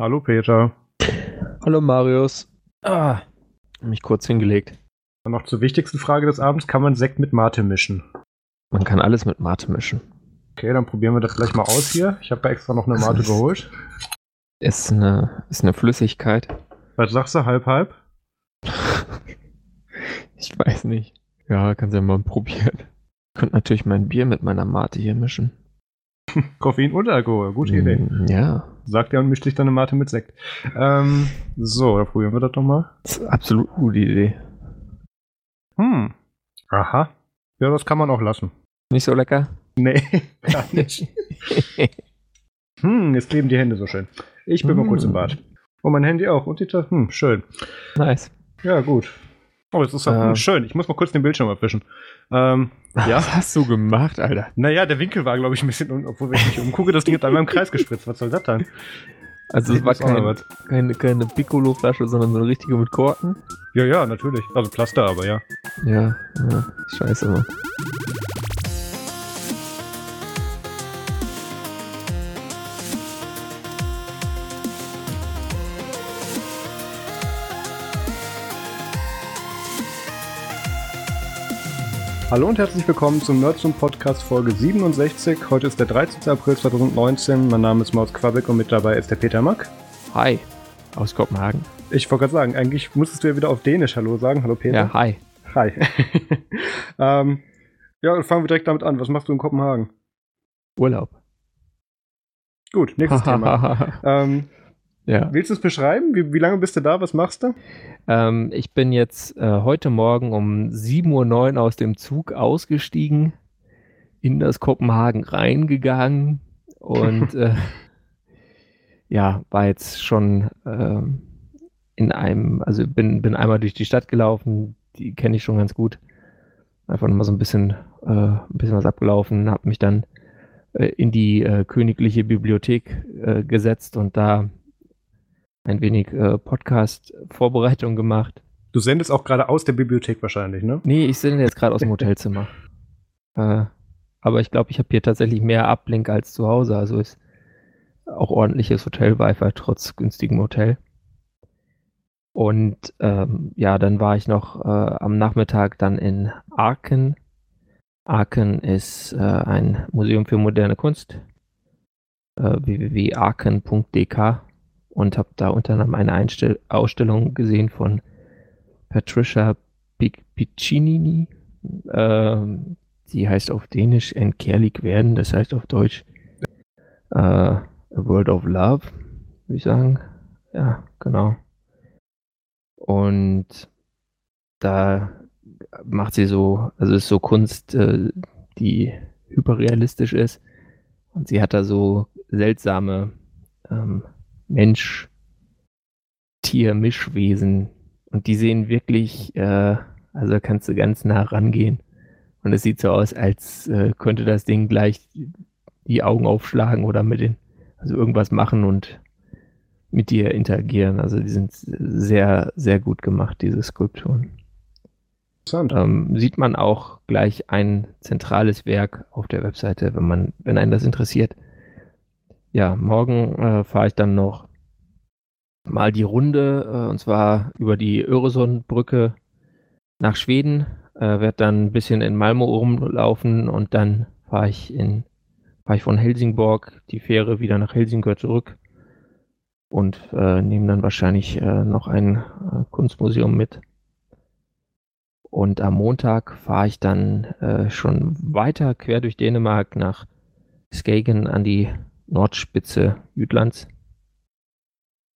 Hallo Peter. Hallo Marius. Ah, mich kurz hingelegt. Und noch zur wichtigsten Frage des Abends: Kann man Sekt mit Mate mischen? Man kann alles mit Mate mischen. Okay, dann probieren wir das gleich mal aus hier. Ich habe extra noch eine Mate geholt. Ist eine, ist eine Flüssigkeit. Was sagst du? Halb, halb? ich weiß nicht. Ja, kannst ja mal probieren. Ich könnte natürlich mein Bier mit meiner Mate hier mischen. Koffein und Alkohol, gute Idee. Mm, Ja, Sagt er und mischt sich dann eine Mate mit Sekt. Ähm, so, dann probieren wir das doch mal. das ist absolut gute Idee. Hm. Aha. Ja, das kann man auch lassen. Nicht so lecker? Nee, gar nicht. hm, jetzt kleben die Hände so schön. Ich bin mal kurz im Bad. Oh, mein Handy auch. Und die Ta Hm, schön. Nice. Ja, gut. Oh, das ist doch Ähm. hm, schön. Ich muss mal kurz den Bildschirm abwischen. Ähm, ja. Was hast du gemacht, Alter? Naja, der Winkel war, glaube ich, ein bisschen, un obwohl wenn ich mich umgucke, das Ding hat einmal im Kreis gespritzt. Was soll das dann? Also es war kein, keine, keine Piccolo-Flasche, sondern so eine richtige mit Korken. Ja, ja, natürlich. Also Pflaster, aber ja. Ja, ja, scheiße, Mann. Hallo und herzlich willkommen zum Nerdsum Podcast Folge 67. Heute ist der 13. April 2019. Mein Name ist Maus Quabeck und mit dabei ist der Peter Mack. Hi. Aus Kopenhagen. Ich wollte gerade sagen, eigentlich musstest du ja wieder auf Dänisch Hallo sagen. Hallo Peter. Ja, hi. Hi. ähm, ja, dann fangen wir direkt damit an. Was machst du in Kopenhagen? Urlaub. Gut, nächstes Thema. Ähm, ja. willst du es beschreiben? Wie, wie lange bist du da? Was machst du? Ähm, ich bin jetzt äh, heute Morgen um 7.09 Uhr aus dem Zug ausgestiegen, in das Kopenhagen reingegangen und äh, ja, war jetzt schon ähm, in einem, also bin, bin einmal durch die Stadt gelaufen, die kenne ich schon ganz gut. Einfach nochmal so ein bisschen, äh, ein bisschen was abgelaufen, habe mich dann äh, in die äh, königliche Bibliothek äh, gesetzt und da ein wenig äh, Podcast-Vorbereitung gemacht. Du sendest auch gerade aus der Bibliothek wahrscheinlich, ne? Nee, ich sende jetzt gerade aus dem Hotelzimmer. äh, aber ich glaube, ich habe hier tatsächlich mehr Ablink als zu Hause. Also ist auch ordentliches Hotel-Wi-Fi trotz günstigem Hotel. Und ähm, ja, dann war ich noch äh, am Nachmittag dann in Aachen. Aachen ist äh, ein Museum für moderne Kunst. Äh, www.aachen.dk und habe da unter anderem eine Einstell Ausstellung gesehen von Patricia Pic- Piccinini. Ähm, die heißt auf Dänisch Entkerlig werden, das heißt auf Deutsch äh, A World of Love, würde ich sagen. Ja, genau. Und da macht sie so, also ist so Kunst, äh, die hyperrealistisch ist. Und sie hat da so seltsame ähm, Mensch-Tier-Mischwesen. Und die sehen wirklich, äh, also kannst du ganz nah rangehen. Und es sieht so aus, als äh, könnte das Ding gleich die Augen aufschlagen oder mit den, also irgendwas machen und mit dir interagieren. Also die sind sehr, sehr gut gemacht, diese Skulpturen. Interessant. Ähm, sieht man auch gleich ein zentrales Werk auf der Webseite, wenn man, wenn einen das interessiert. Ja, morgen äh, fahre ich dann noch mal die Runde, äh, und zwar über die Öresundbrücke nach Schweden. Äh, werde dann ein bisschen in Malmö rumlaufen und dann fahre ich in fahre ich von Helsingborg die Fähre wieder nach Helsingør zurück und äh, nehme dann wahrscheinlich äh, noch ein äh, Kunstmuseum mit. Und am Montag fahre ich dann äh, schon weiter quer durch Dänemark nach Skagen an die Nordspitze Jütlands.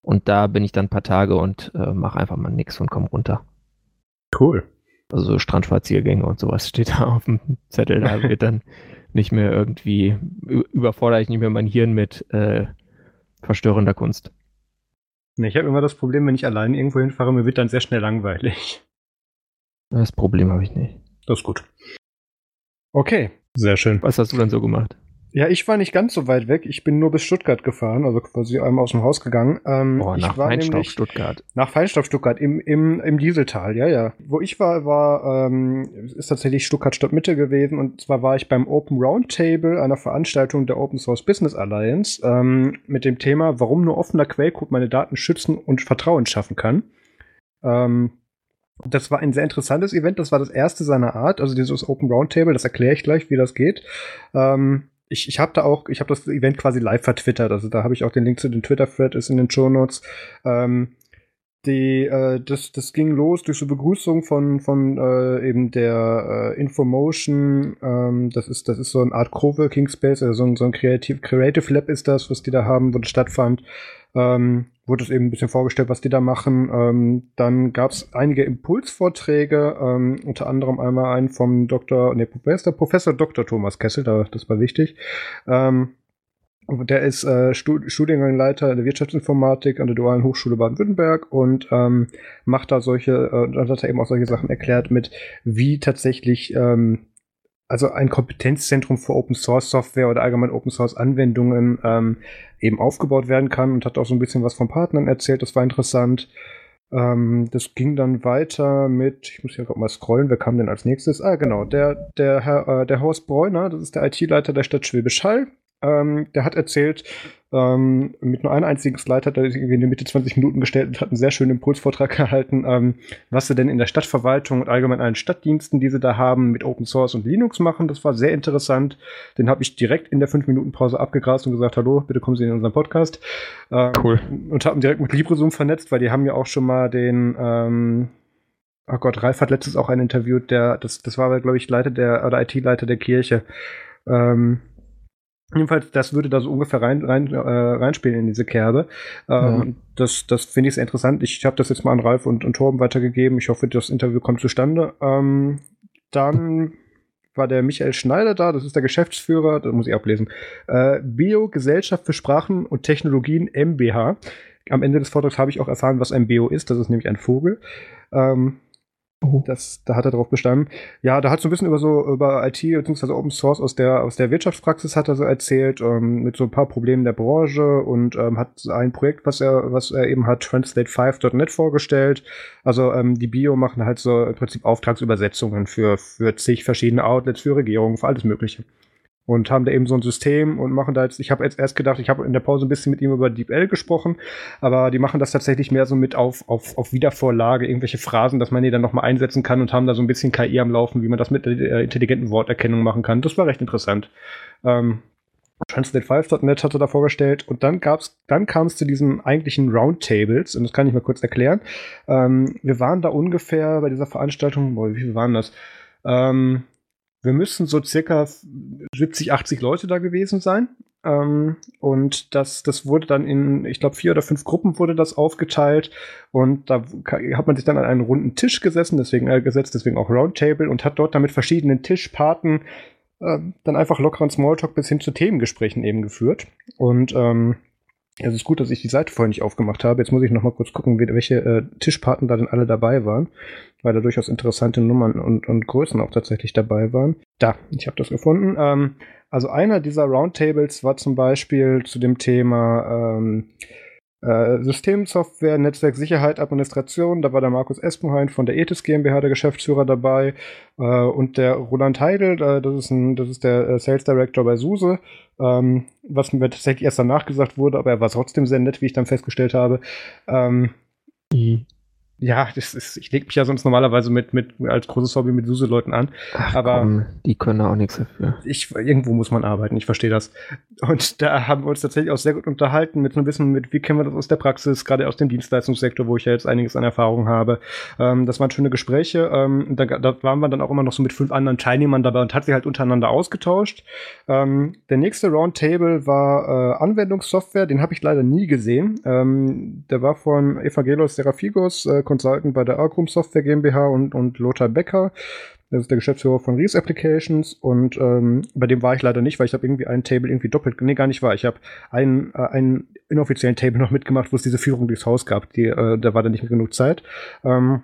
Und da bin ich dann ein paar Tage und äh, mache einfach mal nix und komme runter. Cool. Also so Strandspaziergänge und sowas steht da auf dem Zettel. Da wird dann nicht mehr irgendwie, überfordere ich nicht mehr mein Hirn mit äh, verstörender Kunst. Nee, ich habe immer das Problem, wenn ich allein irgendwo hinfahre, mir wird dann sehr schnell langweilig. Das Problem habe ich nicht. Das ist gut. Okay, sehr schön. Was hast du denn so gemacht? Ja, ich war nicht ganz so weit weg. Ich bin nur bis Stuttgart gefahren, also quasi einmal aus dem Haus gegangen. Ähm, Boah, nach Feinstaub Stuttgart. Nach Feinstaub Stuttgart im, im, im Dieseltal, ja, ja. Wo ich war, war ähm, ist tatsächlich Stuttgart Stadtmitte gewesen und zwar war ich beim Open Roundtable, einer Veranstaltung der Open Source Business Alliance, ähm, mit dem Thema, warum nur offener Quellcode meine Daten schützen und Vertrauen schaffen kann. Ähm, das war ein sehr interessantes Event. Das war das erste seiner Art, also dieses Open Roundtable. Das erkläre ich gleich, wie das geht. Ähm, ich, ich habe da auch, ich habe das Event quasi live vertwittert. Also da habe ich auch den Link zu den Twitter-Thread, ist in den Show Notes. Ähm, die, äh, das, das ging los durch so Begrüßung von, von äh, eben der äh, Infomotion. Ähm, das, ist, das ist so eine Art Coworking Space, also so ein, so ein Creative, Creative Lab ist das, was die da haben, wo das stattfand. Ähm, wurde es eben ein bisschen vorgestellt, was die da machen. Ähm, dann gab es einige Impulsvorträge, ähm, unter anderem einmal einen vom Dr. Nee, Professor, Professor Dr. Thomas Kessel, da, das war wichtig. Ähm, der ist äh, Stud Studiengangleiter der Wirtschaftsinformatik an der Dualen Hochschule Baden-Württemberg und ähm, macht da solche, äh, hat er eben auch solche Sachen erklärt mit, wie tatsächlich ähm, also ein Kompetenzzentrum für Open Source Software oder allgemein Open Source Anwendungen ähm, eben aufgebaut werden kann und hat auch so ein bisschen was von Partnern erzählt. Das war interessant. Ähm, das ging dann weiter mit, ich muss hier gerade mal scrollen, wer kam denn als nächstes? Ah, genau, der, der Herr, äh, der Horst Bräuner, das ist der IT-Leiter der Stadt Schwäbisch Hall. Ähm, der hat erzählt, ähm, mit nur einem einzigen Slide hat er irgendwie in die Mitte 20 Minuten gestellt und hat einen sehr schönen Impulsvortrag gehalten, ähm, was sie denn in der Stadtverwaltung und allgemein allen Stadtdiensten, die sie da haben, mit Open Source und Linux machen. Das war sehr interessant. Den habe ich direkt in der 5-Minuten-Pause abgegrast und gesagt, hallo, bitte kommen Sie in unseren Podcast. Ähm, cool. Und haben direkt mit LibreZoom vernetzt, weil die haben ja auch schon mal den ähm, Oh Gott, Ralf hat letztens auch einen interviewt, der, das, das war, glaube ich, Leiter der, oder IT-Leiter der Kirche. Ähm, Jedenfalls, das würde da so ungefähr rein, rein, äh, reinspielen in diese Kerbe. Ähm, ja. Das, das finde ich sehr interessant. Ich habe das jetzt mal an Ralf und, und Torben weitergegeben. Ich hoffe, das Interview kommt zustande. Ähm, dann war der Michael Schneider da, das ist der Geschäftsführer, das muss ich ablesen. Äh, Bio Gesellschaft für Sprachen und Technologien MBH. Am Ende des Vortrags habe ich auch erfahren, was ein Bio ist. Das ist nämlich ein Vogel. Ähm, Oh. Das, da hat er drauf bestanden. Ja, da hat so ein bisschen über so über IT bzw. Open Source aus der aus der Wirtschaftspraxis hat er so erzählt ähm, mit so ein paar Problemen der Branche und ähm, hat ein Projekt, was er was er eben hat Translate5.net vorgestellt. Also ähm, die Bio machen halt so im Prinzip Auftragsübersetzungen für für zig verschiedene Outlets, für Regierungen, für alles Mögliche und haben da eben so ein System und machen da jetzt, ich habe jetzt erst gedacht, ich habe in der Pause ein bisschen mit ihm über DeepL gesprochen, aber die machen das tatsächlich mehr so mit auf, auf, auf Wiedervorlage, irgendwelche Phrasen, dass man die dann nochmal einsetzen kann und haben da so ein bisschen KI am Laufen, wie man das mit der intelligenten Worterkennung machen kann. Das war recht interessant. Ähm, Translate5.net hatte da vorgestellt und dann gab's, dann kam es zu diesen eigentlichen Roundtables und das kann ich mal kurz erklären. Ähm, wir waren da ungefähr bei dieser Veranstaltung, boah, wie viel waren das? Ähm, wir müssen so circa 70, 80 Leute da gewesen sein. Ähm, und das, das wurde dann in, ich glaube, vier oder fünf Gruppen wurde das aufgeteilt. Und da hat man sich dann an einen runden Tisch gesessen, deswegen äh, gesetzt, deswegen auch Roundtable und hat dort dann mit verschiedenen Tischpaten äh, dann einfach lockeren Smalltalk bis hin zu Themengesprächen eben geführt. Und ähm, es ist gut, dass ich die Seite vorher nicht aufgemacht habe. Jetzt muss ich noch mal kurz gucken, welche äh, Tischpaten da denn alle dabei waren, weil da durchaus interessante Nummern und, und Größen auch tatsächlich dabei waren. Da, ich habe das gefunden. Ähm, also einer dieser Roundtables war zum Beispiel zu dem Thema ähm, äh, Systemsoftware, Netzwerksicherheit, Administration. Da war der Markus Espenhain von der Ethis GmbH, der Geschäftsführer dabei. Äh, und der Roland Heidel, äh, das, ist ein, das ist der Sales Director bei SUSE. Ähm, was mir tatsächlich erst danach gesagt wurde, aber er war trotzdem sehr nett, wie ich dann festgestellt habe. Ähm, ja, das ist, ich lege mich ja sonst normalerweise mit, mit als großes Hobby mit Suse-Leuten an. Ach, aber komm, die können auch nichts dafür. Ich, irgendwo muss man arbeiten, ich verstehe das. Und da haben wir uns tatsächlich auch sehr gut unterhalten mit so ein bisschen mit, wie kennen wir das aus der Praxis, gerade aus dem Dienstleistungssektor, wo ich ja jetzt einiges an Erfahrung habe. Ähm, das waren schöne Gespräche. Ähm, da, da waren wir dann auch immer noch so mit fünf anderen Teilnehmern dabei und hat sich halt untereinander ausgetauscht. Ähm, der nächste Roundtable war äh, Anwendungssoftware, den habe ich leider nie gesehen. Ähm, der war von Evangelos Serafigos, äh, Consultant bei der Arcrum Software GmbH und, und Lothar Becker. Das ist der Geschäftsführer von Reese Applications und ähm, bei dem war ich leider nicht, weil ich habe irgendwie einen Table irgendwie doppelt, nee, gar nicht war. Ich habe einen, äh, einen inoffiziellen Table noch mitgemacht, wo es diese Führung durchs Haus gab. Die, äh, da war dann nicht mehr genug Zeit. Ähm,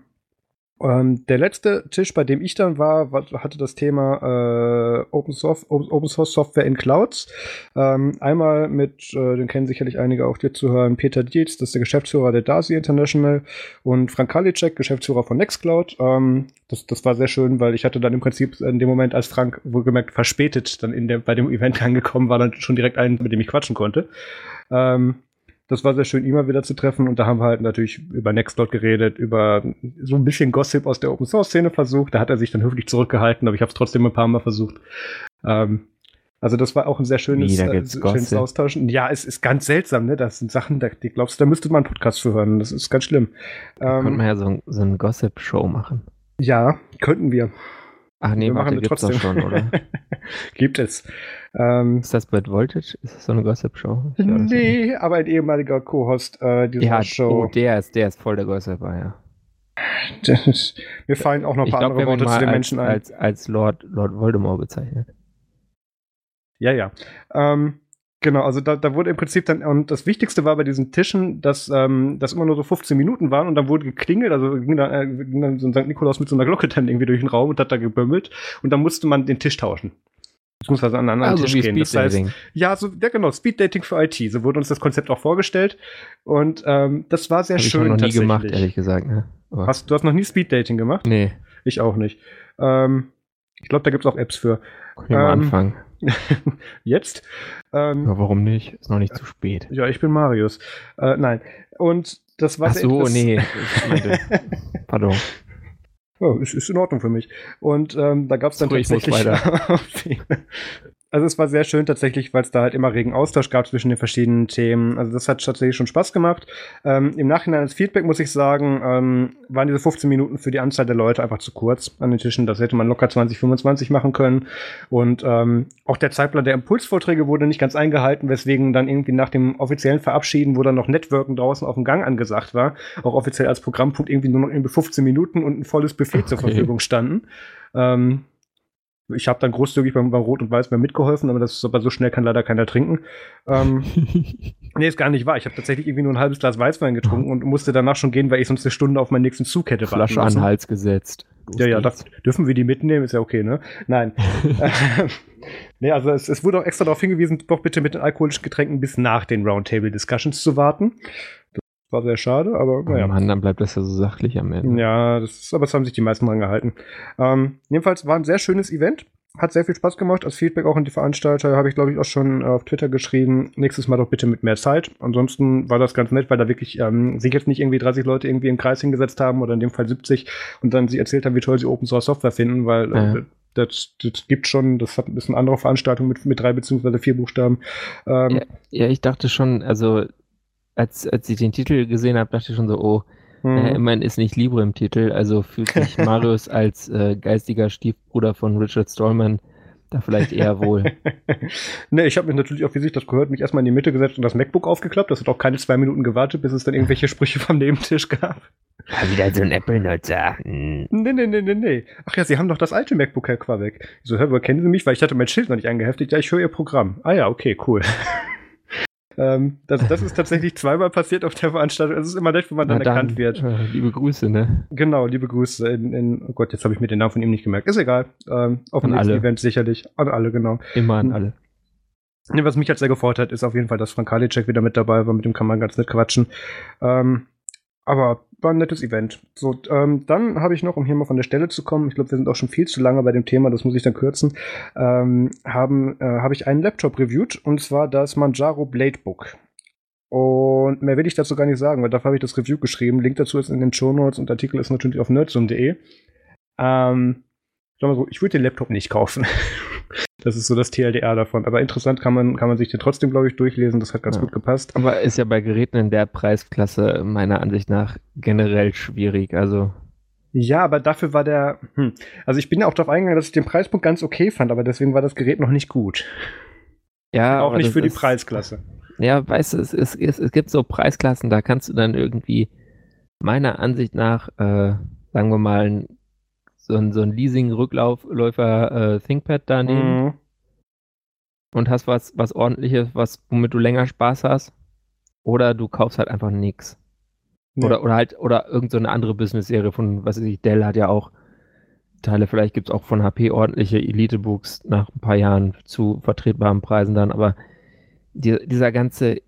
Ähm, der letzte Tisch, bei dem ich dann war, hatte das Thema äh, Open, Source, Open, Source Software in Clouds. Ähm, einmal mit, äh, den kennen sicherlich einige auch dir zu hören, Peter Dietz, das ist der Geschäftsführer der DASI International und Frank Kalicek, Geschäftsführer von Nextcloud. Ähm, das, das war sehr schön, weil ich hatte dann im Prinzip in dem Moment, als Frank wohlgemerkt verspätet dann in der, bei dem Event angekommen war, dann schon direkt einen, mit dem ich quatschen konnte. Ähm, das war sehr schön, ihn mal wieder zu treffen. Und da haben wir halt natürlich über Nextcloud geredet, über so ein bisschen Gossip aus der Open Source Szene versucht. Da hat er sich dann höflich zurückgehalten, aber ich habe es trotzdem ein paar Mal versucht. Ähm, also das war auch ein sehr schönes, äh, schönes Austauschen. Ja, es ist ganz seltsam, ne? Das sind Sachen, da, die glaubst du, da müsste man einen Podcast für hören. Das ist ganz schlimm. Da ähm, könnte man ja so, so eine Gossip-Show machen. Ja, könnten wir. Ach nee, wir warte, machen gibt's trotzdem. schon, oder? Gibt es. Ähm, ist das Bad Voltage? Ist das so eine Gossip-Show? Nee, aber ein ehemaliger Co-Host äh, dieser ja, Show. Oh, der ist, der ist voll der Gossiper, ja. Das, mir fallen auch noch ein paar glaub, andere Worte zu den als, Menschen ein. Als, als Lord, Lord Voldemort bezeichnet. Ja, ja. Ähm, Genau, also da, da wurde im Prinzip dann, und das Wichtigste war bei diesen Tischen, dass ähm, das immer nur so 15 Minuten waren und dann wurde geklingelt, also ging dann, äh, ging dann so ein St. Nikolaus mit so einer Glocke dann irgendwie durch den Raum und hat da gebümmelt und dann musste man den Tisch tauschen. Beziehungsweise an einen anderen also Tisch gehen. Das heißt, ja, so, ja genau, Speed Dating für IT. So wurde uns das Konzept auch vorgestellt. Und ähm, das war sehr Hab schön. Ich noch nie gemacht, ehrlich gesagt. Ne? Hast, du hast noch nie Speed Dating gemacht? Nee. Ich auch nicht. Ähm, ich glaube, da gibt es auch Apps für. Können wir ähm, anfangen. Jetzt? Ähm, ja, warum nicht? Ist noch nicht zu spät. Ja, ich bin Marius. Äh, nein. Und das war Ach so, nee. Pardon. Oh, ist, ist in Ordnung für mich. Und ähm, da gab es dann tatsächlich Also es war sehr schön tatsächlich, weil es da halt immer regen Austausch gab zwischen den verschiedenen Themen. Also das hat tatsächlich schon Spaß gemacht. Ähm, Im Nachhinein als Feedback muss ich sagen, ähm, waren diese 15 Minuten für die Anzahl der Leute einfach zu kurz an den Tischen. Das hätte man locker 20, 25 machen können. Und ähm, auch der Zeitplan der Impulsvorträge wurde nicht ganz eingehalten, weswegen dann irgendwie nach dem offiziellen Verabschieden, wo dann noch Networken draußen auf dem Gang angesagt war, auch offiziell als Programmpunkt irgendwie nur noch irgendwie 15 Minuten und ein volles Buffet okay. zur Verfügung standen. Ähm, ich habe dann großzügig beim, beim Rot und Weiß mehr mitgeholfen, aber das ist aber so schnell kann leider keiner trinken. Ähm, nee, ist gar nicht wahr. Ich habe tatsächlich irgendwie nur ein halbes Glas Weißwein getrunken und musste danach schon gehen, weil ich sonst eine Stunde auf meinen nächsten Zug hätte Flasche an den Hals gesetzt. ja, ja, darf, dürfen wir die mitnehmen? Ist ja okay, ne? Nein. nee, also es, es, wurde auch extra darauf hingewiesen, doch bitte mit den alkoholischen Getränken bis nach den Roundtable-Discussions zu warten. War sehr schade, aber naja. Mann, dann bleibt das ja so sachlich am Ende. Ja, das ist, aber es haben sich die meisten dran gehalten. Ähm, jedenfalls war ein sehr schönes Event. Hat sehr viel Spaß gemacht. Als Feedback auch an die Veranstalter habe ich, glaube ich, auch schon auf Twitter geschrieben. Nächstes Mal doch bitte mit mehr Zeit. Ansonsten war das ganz nett, weil da wirklich ähm, sich jetzt nicht irgendwie 30 Leute irgendwie im Kreis hingesetzt haben oder in dem Fall 70 und dann sie erzählt haben, wie toll sie Open Source Software finden, weil ja. äh, das, das gibt schon, das hat, ist eine andere Veranstaltung mit, mit drei beziehungsweise vier Buchstaben. Ähm, ja, ja, ich dachte schon, also als, als ich den Titel gesehen habe, dachte ich schon so, oh, mhm. äh, immerhin ist nicht Libre im Titel, also fühlt sich Marius als äh, geistiger Stiefbruder von Richard Stallman da vielleicht eher wohl. ne, ich habe mich natürlich auch, wie sich das gehört, mich erstmal in die Mitte gesetzt und das MacBook aufgeklappt. Das hat auch keine zwei Minuten gewartet, bis es dann irgendwelche Sprüche vom Nebentisch gab. Ja, wieder so ein Apple-Nutzer. Hm. Nee, nee, nee, nee, nee. Ach ja, Sie haben doch das alte MacBook, Herr Quabeck. So, hör, kennen Sie mich? Weil ich hatte mein Schild noch nicht angeheftet. Ja, ich höre Ihr Programm. Ah ja, okay, cool. Ähm, das, das ist tatsächlich zweimal passiert auf der Veranstaltung. Es ist immer nett, wenn man dann, dann erkannt wird. Äh, liebe Grüße, ne? Genau, liebe Grüße. In, in, oh Gott, jetzt habe ich mir den Namen von ihm nicht gemerkt. Ist egal. Ähm, auf dem nächsten Event sicherlich. An alle, genau. Immer an alle. Was mich halt sehr gefreut hat, ist auf jeden Fall, dass Frank Kalicek wieder mit dabei war. Mit dem kann man ganz nett quatschen. Ähm, aber war ein nettes Event. So, ähm, dann habe ich noch, um hier mal von der Stelle zu kommen, ich glaube, wir sind auch schon viel zu lange bei dem Thema, das muss ich dann kürzen, ähm, haben, äh, habe ich einen Laptop reviewed und zwar das Manjaro Bladebook. Und mehr will ich dazu gar nicht sagen, weil dafür habe ich das Review geschrieben. Link dazu ist in den Show Notes und Artikel ist natürlich auf nerdsum.de. Ähm, sagen wir so, ich würde den Laptop nicht kaufen. das ist so das TLDR davon. Aber interessant kann man, kann man sich den trotzdem, glaube ich, durchlesen. Das hat ganz ja. gut gepasst. Aber ist ja bei Geräten in der Preisklasse meiner Ansicht nach generell schwierig. Also. Ja, aber dafür war der. Hm. Also ich bin ja auch darauf eingegangen, dass ich den Preispunkt ganz okay fand, aber deswegen war das Gerät noch nicht gut. Ja. Auch nicht für die Preisklasse. Ja, weißt du, es, es, es, es gibt so Preisklassen, da kannst du dann irgendwie meiner Ansicht nach, äh, sagen wir mal, ein so ein, so ein Leasing-Rückläufer äh, ThinkPad da nehmen mhm. und hast was, was ordentliches, was, womit du länger Spaß hast. Oder du kaufst halt einfach nichts. Ja. Oder, oder halt, oder irgendeine so andere Business-Serie von, was weiß ich, Dell hat ja auch Teile, vielleicht gibt es auch von HP ordentliche Elite-Books nach ein paar Jahren zu vertretbaren Preisen dann, aber die, dieser ganze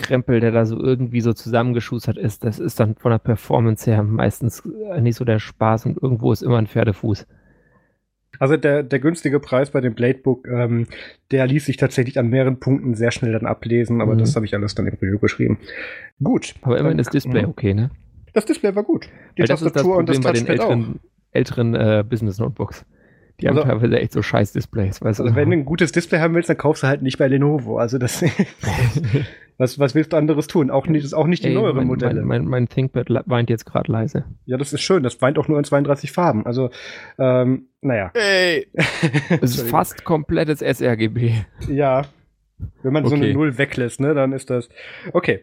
Krempel, der da so irgendwie so zusammengeschustert ist, das ist dann von der Performance her meistens nicht so der Spaß und irgendwo ist immer ein Pferdefuß. Also der, der günstige Preis bei dem Bladebook, ähm, der ließ sich tatsächlich an mehreren Punkten sehr schnell dann ablesen, aber mhm. das habe ich alles dann im Review geschrieben. Gut. Aber immerhin das Display okay, ne? Das Display war gut. Die Tastatur das ist das und das bei den älteren, älteren äh, Business Notebooks. Die also, haben teilweise echt so scheiß Displays. Weißt du? Also wenn du ein gutes Display haben willst, dann kaufst du halt nicht bei Lenovo. Also das was, was willst du anderes tun? Auch nicht, auch nicht die Ey, neueren mein, Modelle. Mein, mein, mein ThinkPad weint jetzt gerade leise. Ja, das ist schön. Das weint auch nur in 32 Farben. Also, ähm, naja. Ey. Es ist fast komplettes sRGB. Ja. Wenn man okay. so eine Null weglässt, ne, dann ist das. Okay.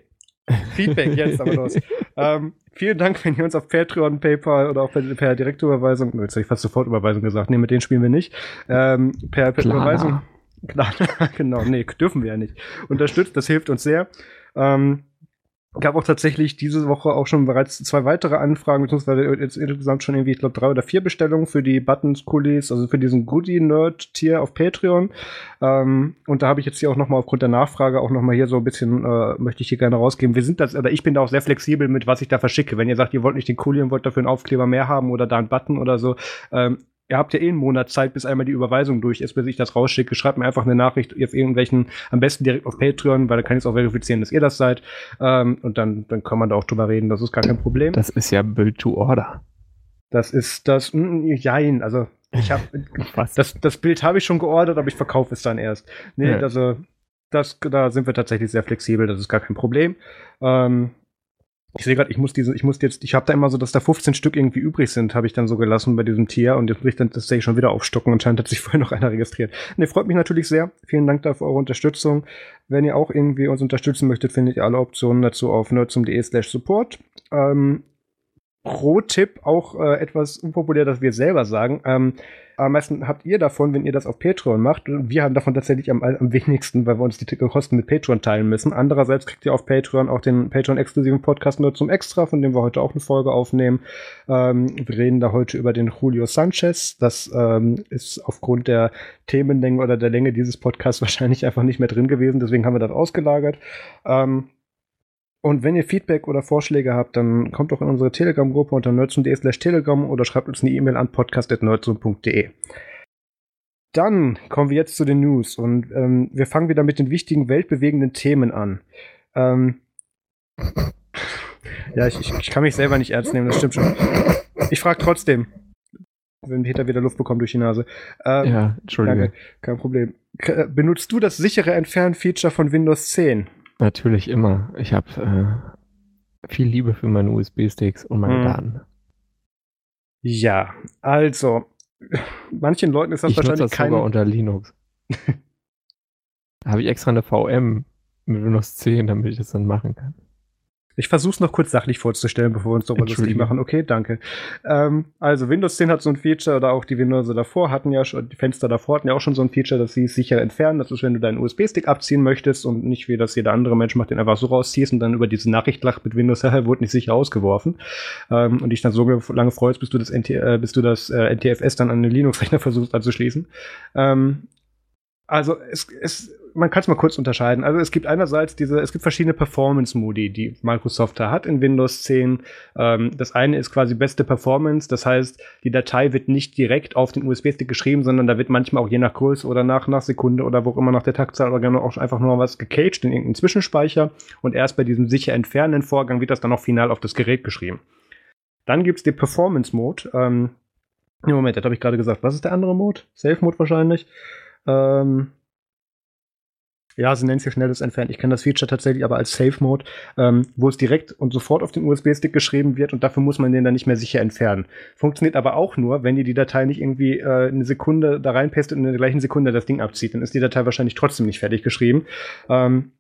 Feedback jetzt aber los. ähm, vielen Dank, wenn ihr uns auf Patreon, PayPal oder auch per, per Direktüberweisung, jetzt habe ich fast sofort Überweisung gesagt, nee, mit denen spielen wir nicht, ähm, per, per Überweisung, klar, genau, nee, dürfen wir ja nicht, unterstützt, das hilft uns sehr. Ähm, gab auch tatsächlich diese Woche auch schon bereits zwei weitere Anfragen, beziehungsweise jetzt insgesamt schon irgendwie, ich glaube, drei oder vier Bestellungen für die Buttons, Kulis, also für diesen Goodie-Nerd-Tier auf Patreon. Ähm, und da habe ich jetzt hier auch nochmal aufgrund der Nachfrage auch nochmal hier so ein bisschen, äh, möchte ich hier gerne rausgeben. Wir sind das, oder ich bin da auch sehr flexibel mit, was ich da verschicke. Wenn ihr sagt, ihr wollt nicht den Kuli und wollt dafür einen Aufkleber mehr haben oder da einen Button oder so, ähm, ihr habt ja eh einen Monat Zeit, bis einmal die Überweisung durch ist, bis ich das rausschicke. Schreibt mir einfach eine Nachricht auf irgendwelchen, am besten direkt auf Patreon, weil da kann ich es auch verifizieren, dass ihr das seid. Ähm, und dann, dann kann man da auch drüber reden, das ist gar kein Problem. Das ist ja Build to Order. Das ist das, mh, mm, jein, also ich habe das, das Bild habe ich schon geordert, aber ich verkaufe es dann erst. Nee, ja. also das, da sind wir tatsächlich sehr flexibel, das ist gar kein Problem. Ähm, ich sehe gerade, ich muss diese, ich muss jetzt, ich habe da immer so, dass da 15 Stück irgendwie übrig sind, habe ich dann so gelassen bei diesem Tier und jetzt muss ich dann tatsächlich schon wieder aufstocken. Anscheinend hat sich vorher noch einer registriert. Ne, freut mich natürlich sehr. Vielen Dank dafür eure Unterstützung. Wenn ihr auch irgendwie uns unterstützen möchtet, findet ihr alle Optionen dazu auf nerdsum.de slash support. Ähm, Pro-Tipp, auch äh, etwas unpopulär, dass wir selber sagen. Ähm, am meisten habt ihr davon, wenn ihr das auf Patreon macht. Wir haben davon tatsächlich am, am wenigsten, weil wir uns die Kosten mit Patreon teilen müssen. Andererseits kriegt ihr auf Patreon auch den Patreon-exklusiven Podcast nur zum Extra, von dem wir heute auch eine Folge aufnehmen. Ähm, wir reden da heute über den Julio Sanchez. Das ähm, ist aufgrund der Themenlänge oder der Länge dieses Podcasts wahrscheinlich einfach nicht mehr drin gewesen. Deswegen haben wir das ausgelagert. Ähm, und wenn ihr Feedback oder Vorschläge habt, dann kommt doch in unsere Telegram-Gruppe unter nerdsum.de slash telegram oder schreibt uns eine E-Mail an podcast.nerdsum.de. Dann kommen wir jetzt zu den News und ähm, wir fangen wieder mit den wichtigen weltbewegenden Themen an. Ähm, ja, ich, ich, ich, kann mich selber nicht ernst nehmen, das stimmt schon. Ich frage trotzdem, wenn Peter wieder Luft bekommt durch die Nase. Ähm, ja, Entschuldigung. Danke, kein Problem. K benutzt du das sichere Entfernen-Feature von Windows 10? Natürlich immer. Ich habe äh, viel Liebe für meine USB-Sticks und meine hm. Daten. Ja, also manchen Leuten ist das ich wahrscheinlich das kein... sogar unter Linux. habe ich extra eine VM mit Windows 10, damit ich das dann machen kann. Ich versuche es noch kurz sachlich vorzustellen, bevor wir uns darüber lustig machen. Okay, danke. Ähm, also Windows 10 hat so ein Feature oder auch die Windows davor hatten ja schon, die Fenster davor hatten ja auch schon so ein Feature, dass sie es sicher entfernen. Das ist, wenn du deinen USB-Stick abziehen möchtest und nicht wie das jeder andere Mensch macht, den einfach so rausziehst und dann über diese Nachricht lacht mit Windows, wurde nicht sicher ausgeworfen. Ähm, und dich dann so lange freust, bis du das, NT, äh, bis du das äh, NTFS dann an den Linux-Rechner versuchst anzuschließen. Ähm, also es, es man kann es mal kurz unterscheiden. Also es gibt einerseits diese, es gibt verschiedene Performance-Modi, die Microsoft da hat in Windows 10. Ähm, das eine ist quasi beste Performance, das heißt, die Datei wird nicht direkt auf den USB-Stick geschrieben, sondern da wird manchmal auch je nach Größe oder nach, nach Sekunde oder wo auch immer nach der Taktzahl oder gerne auch einfach nur was gecaged in irgendeinen Zwischenspeicher und erst bei diesem sicher entfernenden Vorgang wird das dann auch final auf das Gerät geschrieben. Dann gibt es den Performance-Mode. Ähm, Moment, das habe ich gerade gesagt. Was ist der andere Mode? Safe-Mode wahrscheinlich. Ähm, ja, sie nennen es ja schnelles Entfernen. Ich kenne das Feature tatsächlich aber als Safe Mode, ähm, wo es direkt und sofort auf den USB-Stick geschrieben wird und dafür muss man den dann nicht mehr sicher entfernen. Funktioniert aber auch nur, wenn ihr die Datei nicht irgendwie äh, eine Sekunde da reinpestet und in der gleichen Sekunde das Ding abzieht. Dann ist die Datei wahrscheinlich trotzdem nicht fertig geschrieben. Ähm,